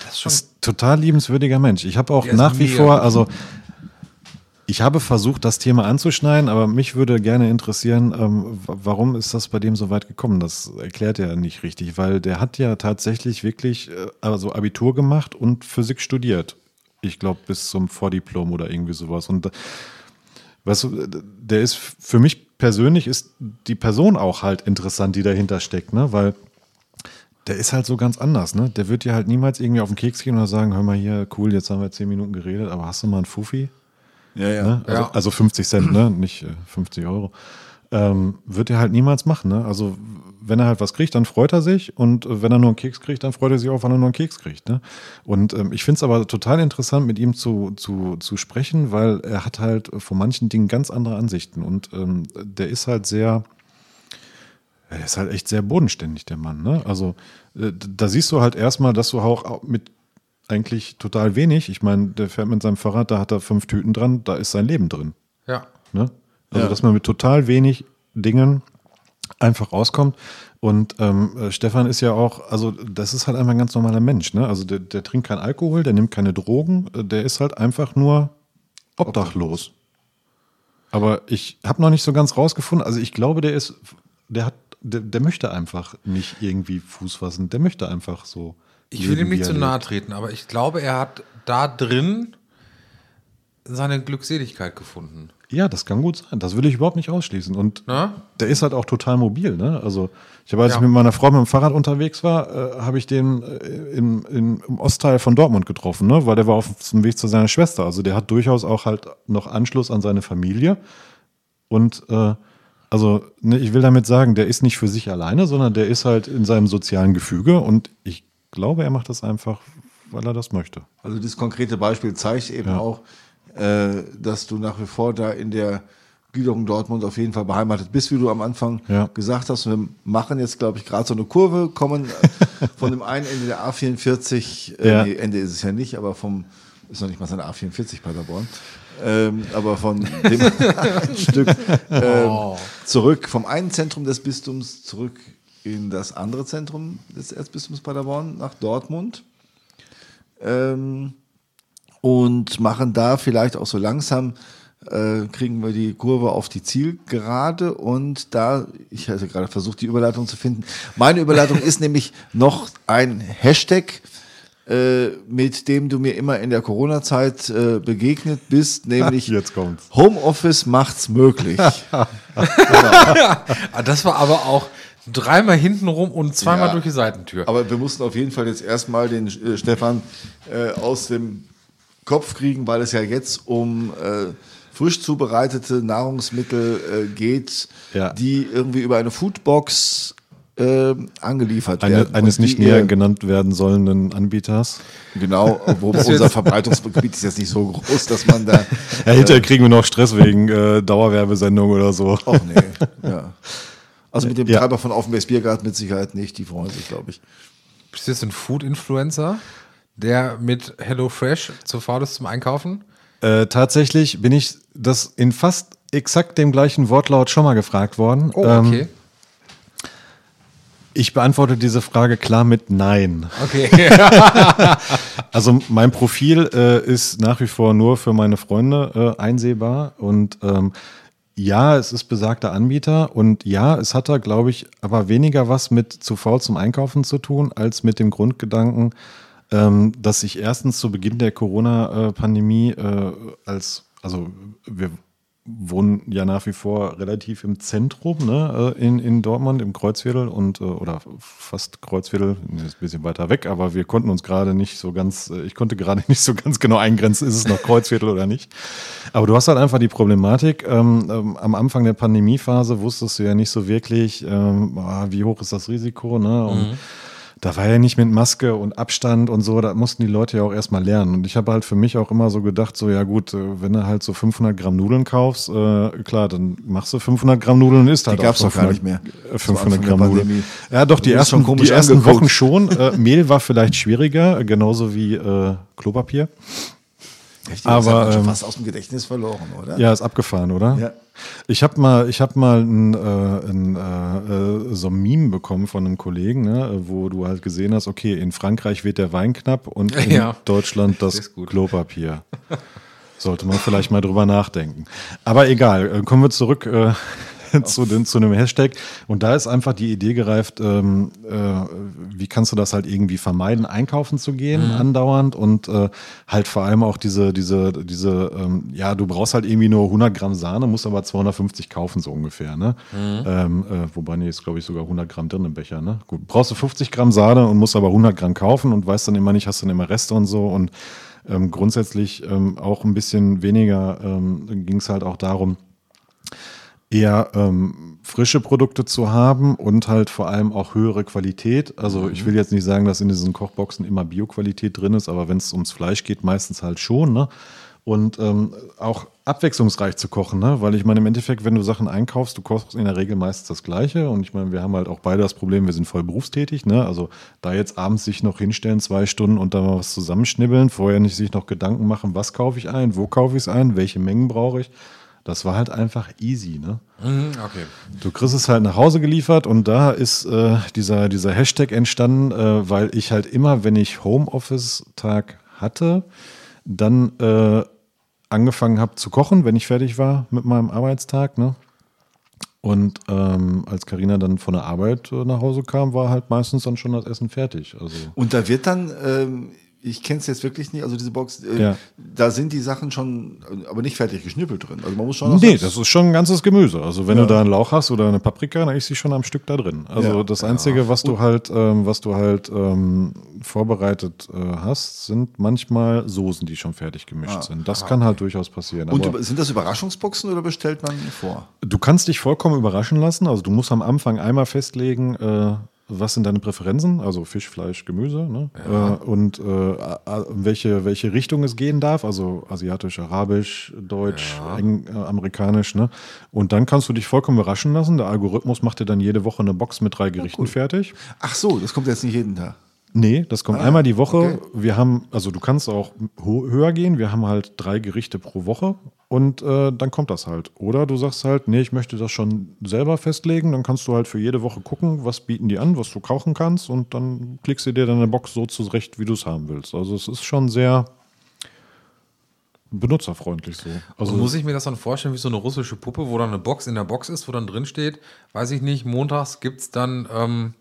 Speaker 2: Das ist schon
Speaker 3: ist total liebenswürdiger Mensch. Ich habe auch nach wie vor, also ich habe versucht, das Thema anzuschneiden, aber mich würde gerne interessieren, ähm, wa- warum ist das bei dem so weit gekommen? Das erklärt er nicht richtig, weil der hat ja tatsächlich wirklich äh, also Abitur gemacht und Physik studiert. Ich glaube, bis zum Vordiplom oder irgendwie sowas. Und äh, weißt du, der ist für mich persönlich ist die Person auch halt interessant, die dahinter steckt, ne? Weil der ist halt so ganz anders, ne? Der wird dir halt niemals irgendwie auf den Keks gehen oder sagen, hör mal hier, cool, jetzt haben wir zehn Minuten geredet, aber hast du mal einen Fuffi?
Speaker 1: Ja, ja.
Speaker 3: Ne? Also,
Speaker 2: Ja.
Speaker 3: also 50 Cent, ne? Nicht äh, 50 Euro. Ähm, wird er halt niemals machen, ne? Also wenn er halt was kriegt, dann freut er sich und äh, wenn er nur einen Keks kriegt, dann freut er sich auch, wenn er nur einen Keks kriegt, ne? Und ähm, ich finde es aber total interessant, mit ihm zu, zu, zu sprechen, weil er hat halt von manchen Dingen ganz andere Ansichten und ähm, der ist halt sehr, er ist halt echt sehr bodenständig, der Mann. Ne? Also äh, da siehst du halt erstmal, dass du auch mit eigentlich total wenig, ich meine, der fährt mit seinem Fahrrad, da hat er fünf Tüten dran, da ist sein Leben drin.
Speaker 2: ja.
Speaker 3: Ne? Also
Speaker 1: Ja.
Speaker 3: dass man mit total wenig Dingen einfach rauskommt. Und ähm, äh, Stefan ist ja auch, also das ist halt einfach ein ganz normaler Mensch. Ne? Also der, der trinkt keinen Alkohol, der nimmt keine Drogen, äh, der ist halt einfach nur obdachlos. Aber ich habe noch nicht so ganz rausgefunden. Also ich glaube, der ist, der hat, der, der möchte einfach nicht irgendwie Fuß fassen. Der möchte einfach so.
Speaker 2: Ich will ihm nicht zu nahe treten, aber ich glaube, er hat da drin seine Glückseligkeit gefunden.
Speaker 3: Ja, das kann gut sein. Das will ich überhaupt nicht ausschließen. Und
Speaker 2: Na?
Speaker 3: der ist halt auch total mobil. Ne? Also ich habe, als
Speaker 2: Ja.
Speaker 3: ich mit meiner Frau mit dem Fahrrad unterwegs war, äh, habe ich den äh, im, im, im Ostteil von Dortmund getroffen, ne? weil der war auf dem Weg zu seiner Schwester. Also der hat durchaus auch halt noch Anschluss an seine Familie. Und äh, also ne, ich will damit sagen, der ist nicht für sich alleine, sondern der ist halt in seinem sozialen Gefüge. Und ich glaube, er macht das einfach, weil er das möchte.
Speaker 1: Also das konkrete Beispiel zeigt eben
Speaker 3: Ja.
Speaker 1: auch, äh, dass du nach wie vor da in der Gliederung Dortmund auf jeden Fall beheimatet bist, wie du am Anfang
Speaker 3: Ja.
Speaker 1: gesagt hast. Wir machen jetzt, glaube ich, gerade so eine Kurve, kommen äh, von dem einen Ende der A44, äh,
Speaker 3: Ja.
Speaker 1: nee, Ende ist es ja nicht, aber vom, ist noch nicht mal seine A44 Paderborn, ähm, aber von dem Stück ähm,
Speaker 2: Oh.
Speaker 1: zurück, vom einen Zentrum des Bistums zurück in das andere Zentrum des Erzbistums Paderborn nach Dortmund ähm, und machen da vielleicht auch so langsam, äh, kriegen wir die Kurve auf die Zielgerade und da, ich hatte gerade versucht, die Überleitung zu finden. Meine Überleitung ist nämlich noch ein Hashtag, äh, mit dem du mir immer in der Corona-Zeit äh, begegnet bist, nämlich
Speaker 3: Jetzt kommt's.
Speaker 1: Homeoffice macht's möglich.
Speaker 2: Ah, das war aber auch dreimal hinten rum und zweimal
Speaker 1: Ja.
Speaker 2: durch die Seitentür.
Speaker 1: Aber wir mussten auf jeden Fall jetzt erstmal den äh, Stefan äh, aus dem Kopf kriegen, weil es ja jetzt um äh, frisch zubereitete Nahrungsmittel äh, geht,
Speaker 3: Ja.
Speaker 1: die irgendwie über eine Foodbox äh, angeliefert
Speaker 3: Eine,
Speaker 1: werden.
Speaker 3: eines nicht näher
Speaker 1: ihr-
Speaker 3: genannt werden sollenden Anbieters.
Speaker 1: Genau, obwohl unser Verbreitungsgebiet ist jetzt nicht so groß, dass man da.
Speaker 3: Ja, hinterher kriegen wir noch Stress wegen äh, Dauerwerbesendung oder so.
Speaker 1: Och nee, ja. Also mit dem
Speaker 3: Ja.
Speaker 1: Treiber von Offenbase Biergarten mit Sicherheit nicht, die freuen sich, glaube ich.
Speaker 2: Bist du jetzt ein Food-Influencer, der mit HelloFresh zu faul ist zum Einkaufen?
Speaker 3: Äh, tatsächlich bin ich das in fast exakt dem gleichen Wortlaut schon mal gefragt worden.
Speaker 2: Oh,
Speaker 3: Ähm,
Speaker 2: okay.
Speaker 3: Ich beantworte diese Frage klar mit Nein.
Speaker 2: Okay.
Speaker 3: Also mein Profil äh, ist nach wie vor nur für meine Freunde äh, einsehbar und ähm, ja, es ist besagter Anbieter und ja, es hat da, glaube ich, aber weniger was mit zu faul zum Einkaufen zu tun, als mit dem Grundgedanken, ähm, dass ich erstens zu Beginn der Corona-Pandemie äh, als, also wir wohnen ja nach wie vor relativ im Zentrum ne, äh, in, in Dortmund, im Kreuzviertel und äh, oder fast Kreuzviertel, ist ein bisschen weiter weg, aber wir konnten uns gerade nicht so ganz, äh, ich konnte gerade nicht so ganz genau eingrenzen, ist es noch Kreuzviertel oder nicht. Aber du hast halt einfach die Problematik, ähm, ähm, am Anfang der Pandemiephase wusstest du ja nicht so wirklich, ähm, ah, wie hoch ist das Risiko, ne? Und da war ja nicht mit Maske und Abstand und so, da mussten die Leute ja auch erstmal lernen. Und ich habe halt für mich auch immer so gedacht, so ja gut, äh, wenn du halt so 500 Gramm Nudeln kaufst, äh, klar, dann machst du 500 Gramm Nudeln und isst halt
Speaker 1: gab's
Speaker 3: auch
Speaker 1: doch gar
Speaker 3: 500
Speaker 1: nicht mehr.
Speaker 3: äh,
Speaker 1: Zu
Speaker 3: 500
Speaker 1: Anfang
Speaker 3: Gramm Nudeln. Ja, doch, die ersten, die ersten
Speaker 1: angeguckt.
Speaker 3: Wochen schon. Äh, Mehl war vielleicht schwieriger, genauso wie äh, Klopapier.
Speaker 1: Echt,
Speaker 3: Aber,
Speaker 1: das schon
Speaker 3: ähm,
Speaker 1: fast aus dem Gedächtnis verloren, oder?
Speaker 3: Ja, ist abgefahren, oder?
Speaker 1: Ja.
Speaker 3: Ich habe mal, ich habe mal ein, äh, ein, äh, so ein Meme bekommen von einem Kollegen, ne, wo du halt gesehen hast, okay, in Frankreich wird der Wein knapp und in
Speaker 2: Ja.
Speaker 3: Deutschland das
Speaker 2: gut.
Speaker 3: Klopapier. Sollte man vielleicht mal drüber nachdenken. Aber egal, äh, kommen wir zurück äh, zu, den, zu einem Hashtag. Und da ist einfach die Idee gereift, ähm, äh, wie kannst du das halt irgendwie vermeiden, einkaufen zu gehen andauernd und äh, halt vor allem auch diese, diese, diese, ähm, ja, du brauchst halt irgendwie nur 100 Gramm Sahne, musst aber 250 kaufen, so ungefähr, ne? Ähm, äh, wobei, nee, ist glaube ich sogar 100 Gramm drin im Becher, ne? Gut, brauchst du 50 Gramm Sahne und musst aber 100 Gramm kaufen und weißt dann immer nicht, hast dann immer Reste und so und ähm, grundsätzlich ähm, auch ein bisschen weniger ähm, ging es halt auch darum, eher ähm, frische Produkte zu haben und halt vor allem auch höhere Qualität. Also ich will jetzt nicht sagen, dass in diesen Kochboxen immer Bioqualität drin ist, aber wenn es ums Fleisch geht, meistens halt schon. Ne? Und ähm, auch abwechslungsreich zu kochen, ne? weil ich meine, im Endeffekt, wenn du Sachen einkaufst, du kochst in der Regel meistens das Gleiche. Und ich meine, wir haben halt auch beide das Problem, wir sind voll berufstätig. Ne? Also da jetzt abends sich noch hinstellen, zwei Stunden und da mal was zusammenschnibbeln, vorher nicht sich noch Gedanken machen, was kaufe ich ein, wo kaufe ich es ein, welche Mengen brauche ich. Das war halt einfach easy, ne?
Speaker 2: Mhm, okay.
Speaker 3: Du kriegst es halt nach Hause geliefert und da ist äh, dieser, dieser Hashtag entstanden, äh, weil ich halt immer, wenn ich Homeoffice-Tag hatte, dann äh, angefangen habe zu kochen, wenn ich fertig war mit meinem Arbeitstag. Ne? Und ähm, als Karina dann von der Arbeit äh, nach Hause kam, war halt meistens dann schon das Essen fertig. Also
Speaker 1: Und da wird dann, ähm, ich kenne es jetzt wirklich nicht, also diese Box, äh,
Speaker 3: Ja.
Speaker 1: da sind die Sachen schon, äh, aber nicht fertig geschnippelt drin. Also man muss schon
Speaker 3: Nee, das ist schon ein ganzes Gemüse. Also wenn
Speaker 1: Ja.
Speaker 3: du da einen Lauch hast oder eine Paprika, dann ist sie schon am Stück da drin. Also
Speaker 1: Ja.
Speaker 3: das Einzige, was du halt, ähm, was du halt ähm, vorbereitet äh, hast, sind manchmal Soßen, die schon fertig gemischt sind. Das kann halt durchaus passieren.
Speaker 1: Und
Speaker 3: Aber
Speaker 1: sind das Überraschungsboxen oder bestellt man vor?
Speaker 3: du kannst dich vollkommen überraschen lassen. Also du musst am Anfang einmal festlegen, äh, was sind deine Präferenzen, also Fisch, Fleisch, Gemüse, ne? äh, und äh, a- welche, welche Richtung es gehen darf, also asiatisch, arabisch, deutsch, eng, äh, amerikanisch. Ne? Und dann kannst du dich vollkommen überraschen lassen. Der Algorithmus macht dir dann jede Woche eine Box mit drei Gerichten fertig.
Speaker 1: Ach so, das kommt jetzt nicht jeden Tag.
Speaker 3: Nee, das kommt
Speaker 1: Ah,
Speaker 3: einmal die Woche.
Speaker 1: okay.
Speaker 3: Wir haben, also du kannst auch höher gehen. Wir haben halt drei Gerichte pro Woche und äh, dann kommt das halt. Oder du sagst halt, nee, ich möchte das schon selber festlegen. Dann kannst du halt für jede Woche gucken, was bieten die an, was du kochen kannst und dann klickst du dir deine Box so zurecht, wie du es haben willst. Also es ist schon sehr benutzerfreundlich so.
Speaker 2: Also
Speaker 3: Also
Speaker 2: muss ich mir das dann vorstellen wie so eine russische Puppe, wo dann eine Box in der Box ist, wo dann drin steht, weiß ich nicht, montags gibt es dann ähm,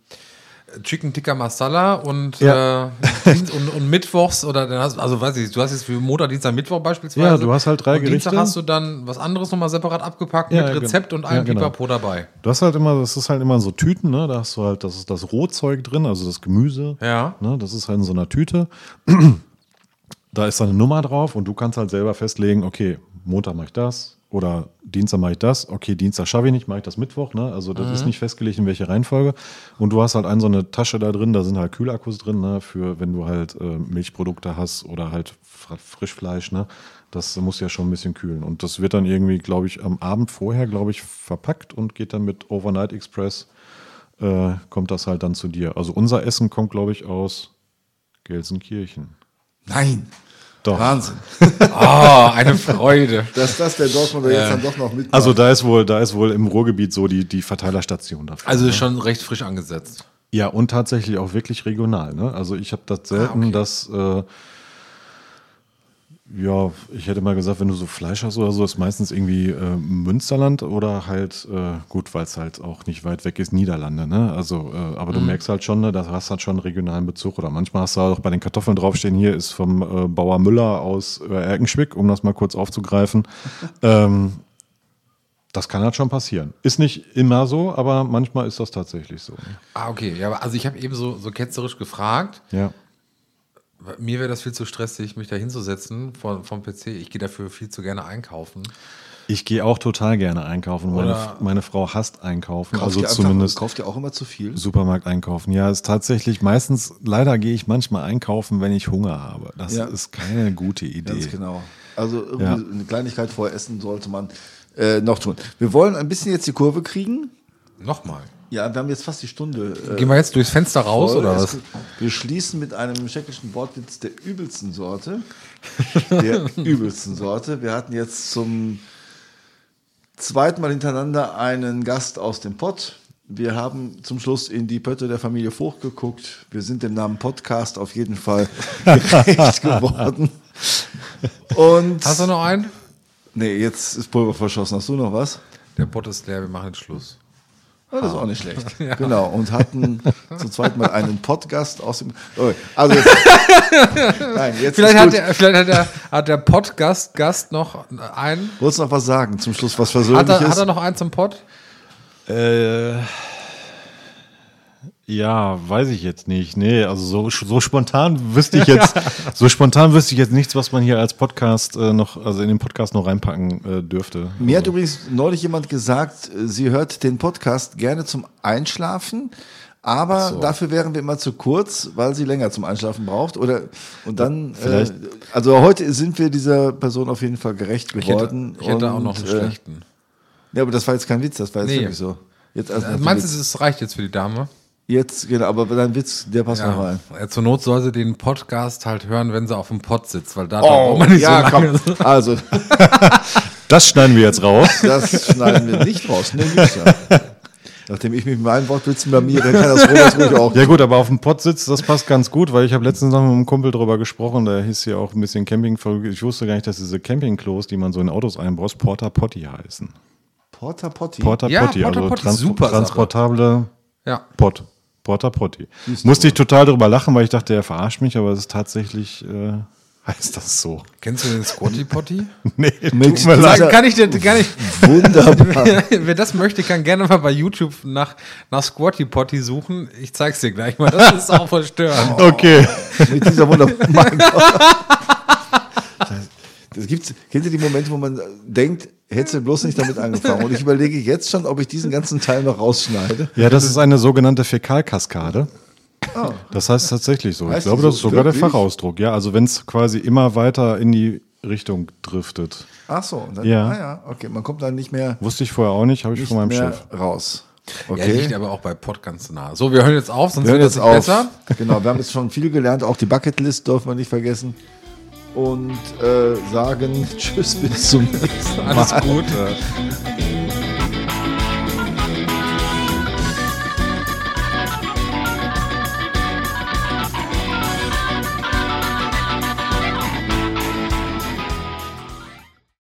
Speaker 2: Chicken Tikka Masala und,
Speaker 3: Ja.
Speaker 2: äh, und, und mittwochs oder dann hast, also weiß ich, du hast jetzt für Montag, Dienstag, Mittwoch beispielsweise.
Speaker 3: Ja, du hast halt drei
Speaker 2: und Dienstag
Speaker 3: Gerichte.
Speaker 2: hast du dann was anderes nochmal separat abgepackt
Speaker 3: Ja,
Speaker 2: mit Rezept und
Speaker 3: ja,
Speaker 2: allem
Speaker 3: genau.
Speaker 2: Pipapo dabei.
Speaker 3: du hast halt immer, das ist halt immer so Tüten, ne? Da hast du halt, das ist das Rohzeug drin, also das Gemüse.
Speaker 2: Ja.
Speaker 3: Ne, das ist halt in so einer Tüte. Da ist dann eine Nummer drauf und du kannst halt selber festlegen, okay, Montag mache ich das oder Dienstag mache ich das. Okay, Dienstag schaffe ich nicht, mache ich das Mittwoch. Ne? Also das ist nicht festgelegt, in welche Reihenfolge. Und du hast halt ein so eine Tasche da drin, da sind halt Kühlakkus drin, ne? für wenn du halt äh, Milchprodukte hast oder halt Fr- Frischfleisch. Ne? Das muss ja schon ein bisschen kühlen. Und das wird dann irgendwie, glaube ich, am Abend vorher, glaube ich, verpackt und geht dann mit Overnight Express, äh, kommt das halt dann zu dir. Also unser Essen kommt, glaube ich, aus Gelsenkirchen.
Speaker 1: Nein.
Speaker 3: Doch.
Speaker 1: Wahnsinn.
Speaker 2: Oh, eine Freude.
Speaker 1: Dass das der Dortmunder jetzt dann doch noch mit.
Speaker 3: Also da ist wohl, da ist wohl im Ruhrgebiet so die, die Verteilerstation dafür.
Speaker 2: Also ist schon recht frisch angesetzt.
Speaker 3: Ja, und tatsächlich auch wirklich regional. Ne? Also ich habe das selten,
Speaker 2: okay.
Speaker 3: dass, äh, ja, ich hätte mal gesagt, wenn du so Fleisch hast oder so, ist meistens irgendwie äh, Münsterland oder halt, äh, gut, weil es halt auch nicht weit weg ist, Niederlande. Ne? Also, äh, aber du merkst halt schon, ne, das hast halt schon einen regionalen Bezug. Oder manchmal hast du auch bei den Kartoffeln draufstehen, hier ist vom äh, Bauer Müller aus äh, Erkenschwick, um das mal kurz aufzugreifen. ähm, das kann halt schon passieren. Ist nicht immer so, aber manchmal ist das tatsächlich so.
Speaker 2: Ah, okay. Ja, aber also ich habe eben so, so ketzerisch gefragt.
Speaker 3: Ja.
Speaker 2: Mir wäre das viel zu stressig, mich da hinzusetzen vom, vom PC. Ich gehe dafür viel zu gerne einkaufen.
Speaker 3: Ich gehe auch total gerne einkaufen. Meine, meine Frau hasst einkaufen,
Speaker 1: Kauft
Speaker 3: also
Speaker 1: ihr einfach-
Speaker 3: zumindest
Speaker 1: Kauft ihr auch immer zu viel?
Speaker 3: Supermarkt einkaufen. Ja, ist tatsächlich meistens, leider gehe ich manchmal einkaufen, wenn ich Hunger habe. Das
Speaker 1: Ja.
Speaker 3: ist keine gute Idee.
Speaker 1: Ganz genau. Also irgendwie
Speaker 3: Ja.
Speaker 1: eine Kleinigkeit vorher essen sollte man äh, noch tun. Wir wollen ein bisschen jetzt die Kurve kriegen.
Speaker 2: Nochmal.
Speaker 1: Ja, wir haben jetzt fast die Stunde. Äh,
Speaker 2: Gehen wir jetzt durchs Fenster raus
Speaker 1: voll.
Speaker 2: oder was?
Speaker 1: Wir schließen mit einem tschechischen Wortwitz der übelsten Sorte. Der übelsten Sorte. Wir hatten jetzt zum zweiten Mal hintereinander einen Gast aus dem Pott. Wir haben zum Schluss in die Pötte der Familie Vogt geguckt. Wir sind dem Namen Podcast auf jeden Fall gerecht geworden. Und
Speaker 2: Hast du noch einen?
Speaker 1: nee, jetzt ist Pulver verschossen. Hast du noch was?
Speaker 2: Der Pott ist leer, wir machen jetzt Schluss.
Speaker 1: Ja, das ist auch nicht schlecht. Genau. Und hatten zum zweiten Mal einen Podcast aus dem. Oh, also jetzt, nein, jetzt
Speaker 2: Vielleicht,
Speaker 1: ist
Speaker 2: hat der, vielleicht hat der, hat der Podcast Gast noch einen.
Speaker 1: Wolltest du noch was sagen zum Schluss, was
Speaker 2: Hat
Speaker 1: Versöhnliches?
Speaker 2: er, hat er noch einen zum Pott?
Speaker 3: Äh, ja, weiß ich jetzt nicht. Nee, also so, so spontan wüsste ich jetzt, so spontan wüsste ich jetzt nichts, was man hier als Podcast äh, noch, also in den Podcast noch reinpacken äh, dürfte.
Speaker 1: Mir hat übrigens neulich jemand gesagt, äh, sie hört den Podcast gerne zum Einschlafen, aber dafür wären wir immer zu kurz, weil sie länger zum Einschlafen braucht. Oder und dann, äh,
Speaker 3: Vielleicht-
Speaker 1: also heute sind wir dieser Person auf jeden Fall gerecht
Speaker 2: Ich hätte,
Speaker 1: geworden.
Speaker 2: ich hätte auch
Speaker 1: Und,
Speaker 2: noch einen
Speaker 1: äh,
Speaker 2: schlechten.
Speaker 1: Ja, aber das war jetzt kein Witz, das war jetzt
Speaker 2: Nee.
Speaker 1: wirklich so. Jetzt, also
Speaker 2: Meinst du, es reicht jetzt für die Dame?
Speaker 1: Jetzt, genau, aber dein Witz, der passt noch rein.
Speaker 2: Ja, zur Not soll sie den Podcast halt hören, wenn sie auf dem Pott sitzt, weil da braucht man nicht
Speaker 1: Oh, ja,
Speaker 2: so lange.
Speaker 1: komm. Also,
Speaker 3: Das schneiden wir jetzt raus.
Speaker 1: das schneiden wir nicht raus. Nee, nicht ja. Nachdem ich mich mit meinen Wortwitzen blamiere, kann das Robert ruhig auch.
Speaker 3: Ja gut, aber auf dem Pott sitzt, das passt ganz gut, weil ich habe letztens noch mit einem Kumpel drüber gesprochen, der hieß hier auch ein bisschen Camping. Ich wusste gar nicht, dass diese Campingklos, die man so in Autos einbaut, Porta Potty heißen.
Speaker 1: Porta Potty.
Speaker 3: Porta
Speaker 2: Ja,
Speaker 3: Potty,
Speaker 2: Porta
Speaker 3: also
Speaker 2: Potty,
Speaker 3: trans
Speaker 2: super Sache.
Speaker 3: transportable
Speaker 2: Ja.
Speaker 3: Pott. Porta Potty. Musste ich total drüber lachen, weil ich dachte, er verarscht mich, aber es ist tatsächlich, äh, heißt das so.
Speaker 2: Kennst du den Squatty Potty?
Speaker 3: Nee,
Speaker 1: Mit
Speaker 3: tut mir leid.
Speaker 2: kann ich dir gar nicht.
Speaker 1: Wunderbar.
Speaker 2: Wer das möchte, kann gerne mal bei YouTube nach, nach Squatty Potty suchen. Ich zeig's dir gleich mal. Das ist auch verstörend.
Speaker 3: Okay.
Speaker 1: Mit dieser wunderbaren. Das gibt's, kennt ihr die Momente, wo man denkt, hättest du bloß nicht damit angefangen? Und ich überlege jetzt schon, ob ich diesen ganzen Teil noch rausschneide.
Speaker 3: Ja, das ist eine sogenannte Fäkalkaskade. Das heißt tatsächlich so. Ich.
Speaker 1: Heißt
Speaker 3: glaube,
Speaker 1: die
Speaker 3: das
Speaker 1: so?
Speaker 3: ist sogar der
Speaker 1: Wirklich?
Speaker 3: Fachausdruck. Ja, also wenn es quasi immer weiter in die Richtung driftet.
Speaker 1: Ach so, dann,
Speaker 3: Ja.
Speaker 1: ah ja, okay, man kommt dann nicht mehr,
Speaker 3: Wusste ich vorher auch nicht, habe ich
Speaker 1: nicht
Speaker 3: von meinem
Speaker 1: mehr
Speaker 3: Chef.
Speaker 1: raus.
Speaker 2: Ja,
Speaker 1: Okay.
Speaker 2: liegt aber auch bei Pott ganz nah. So, wir hören jetzt auf, sonst
Speaker 1: wir hören
Speaker 2: wird
Speaker 1: auf.
Speaker 2: besser.
Speaker 1: Genau, wir haben jetzt schon viel gelernt, auch die Bucketlist dürfen wir nicht vergessen. Und äh, sagen Tschüss, bis zum nächsten Mal.
Speaker 2: Alles Gute.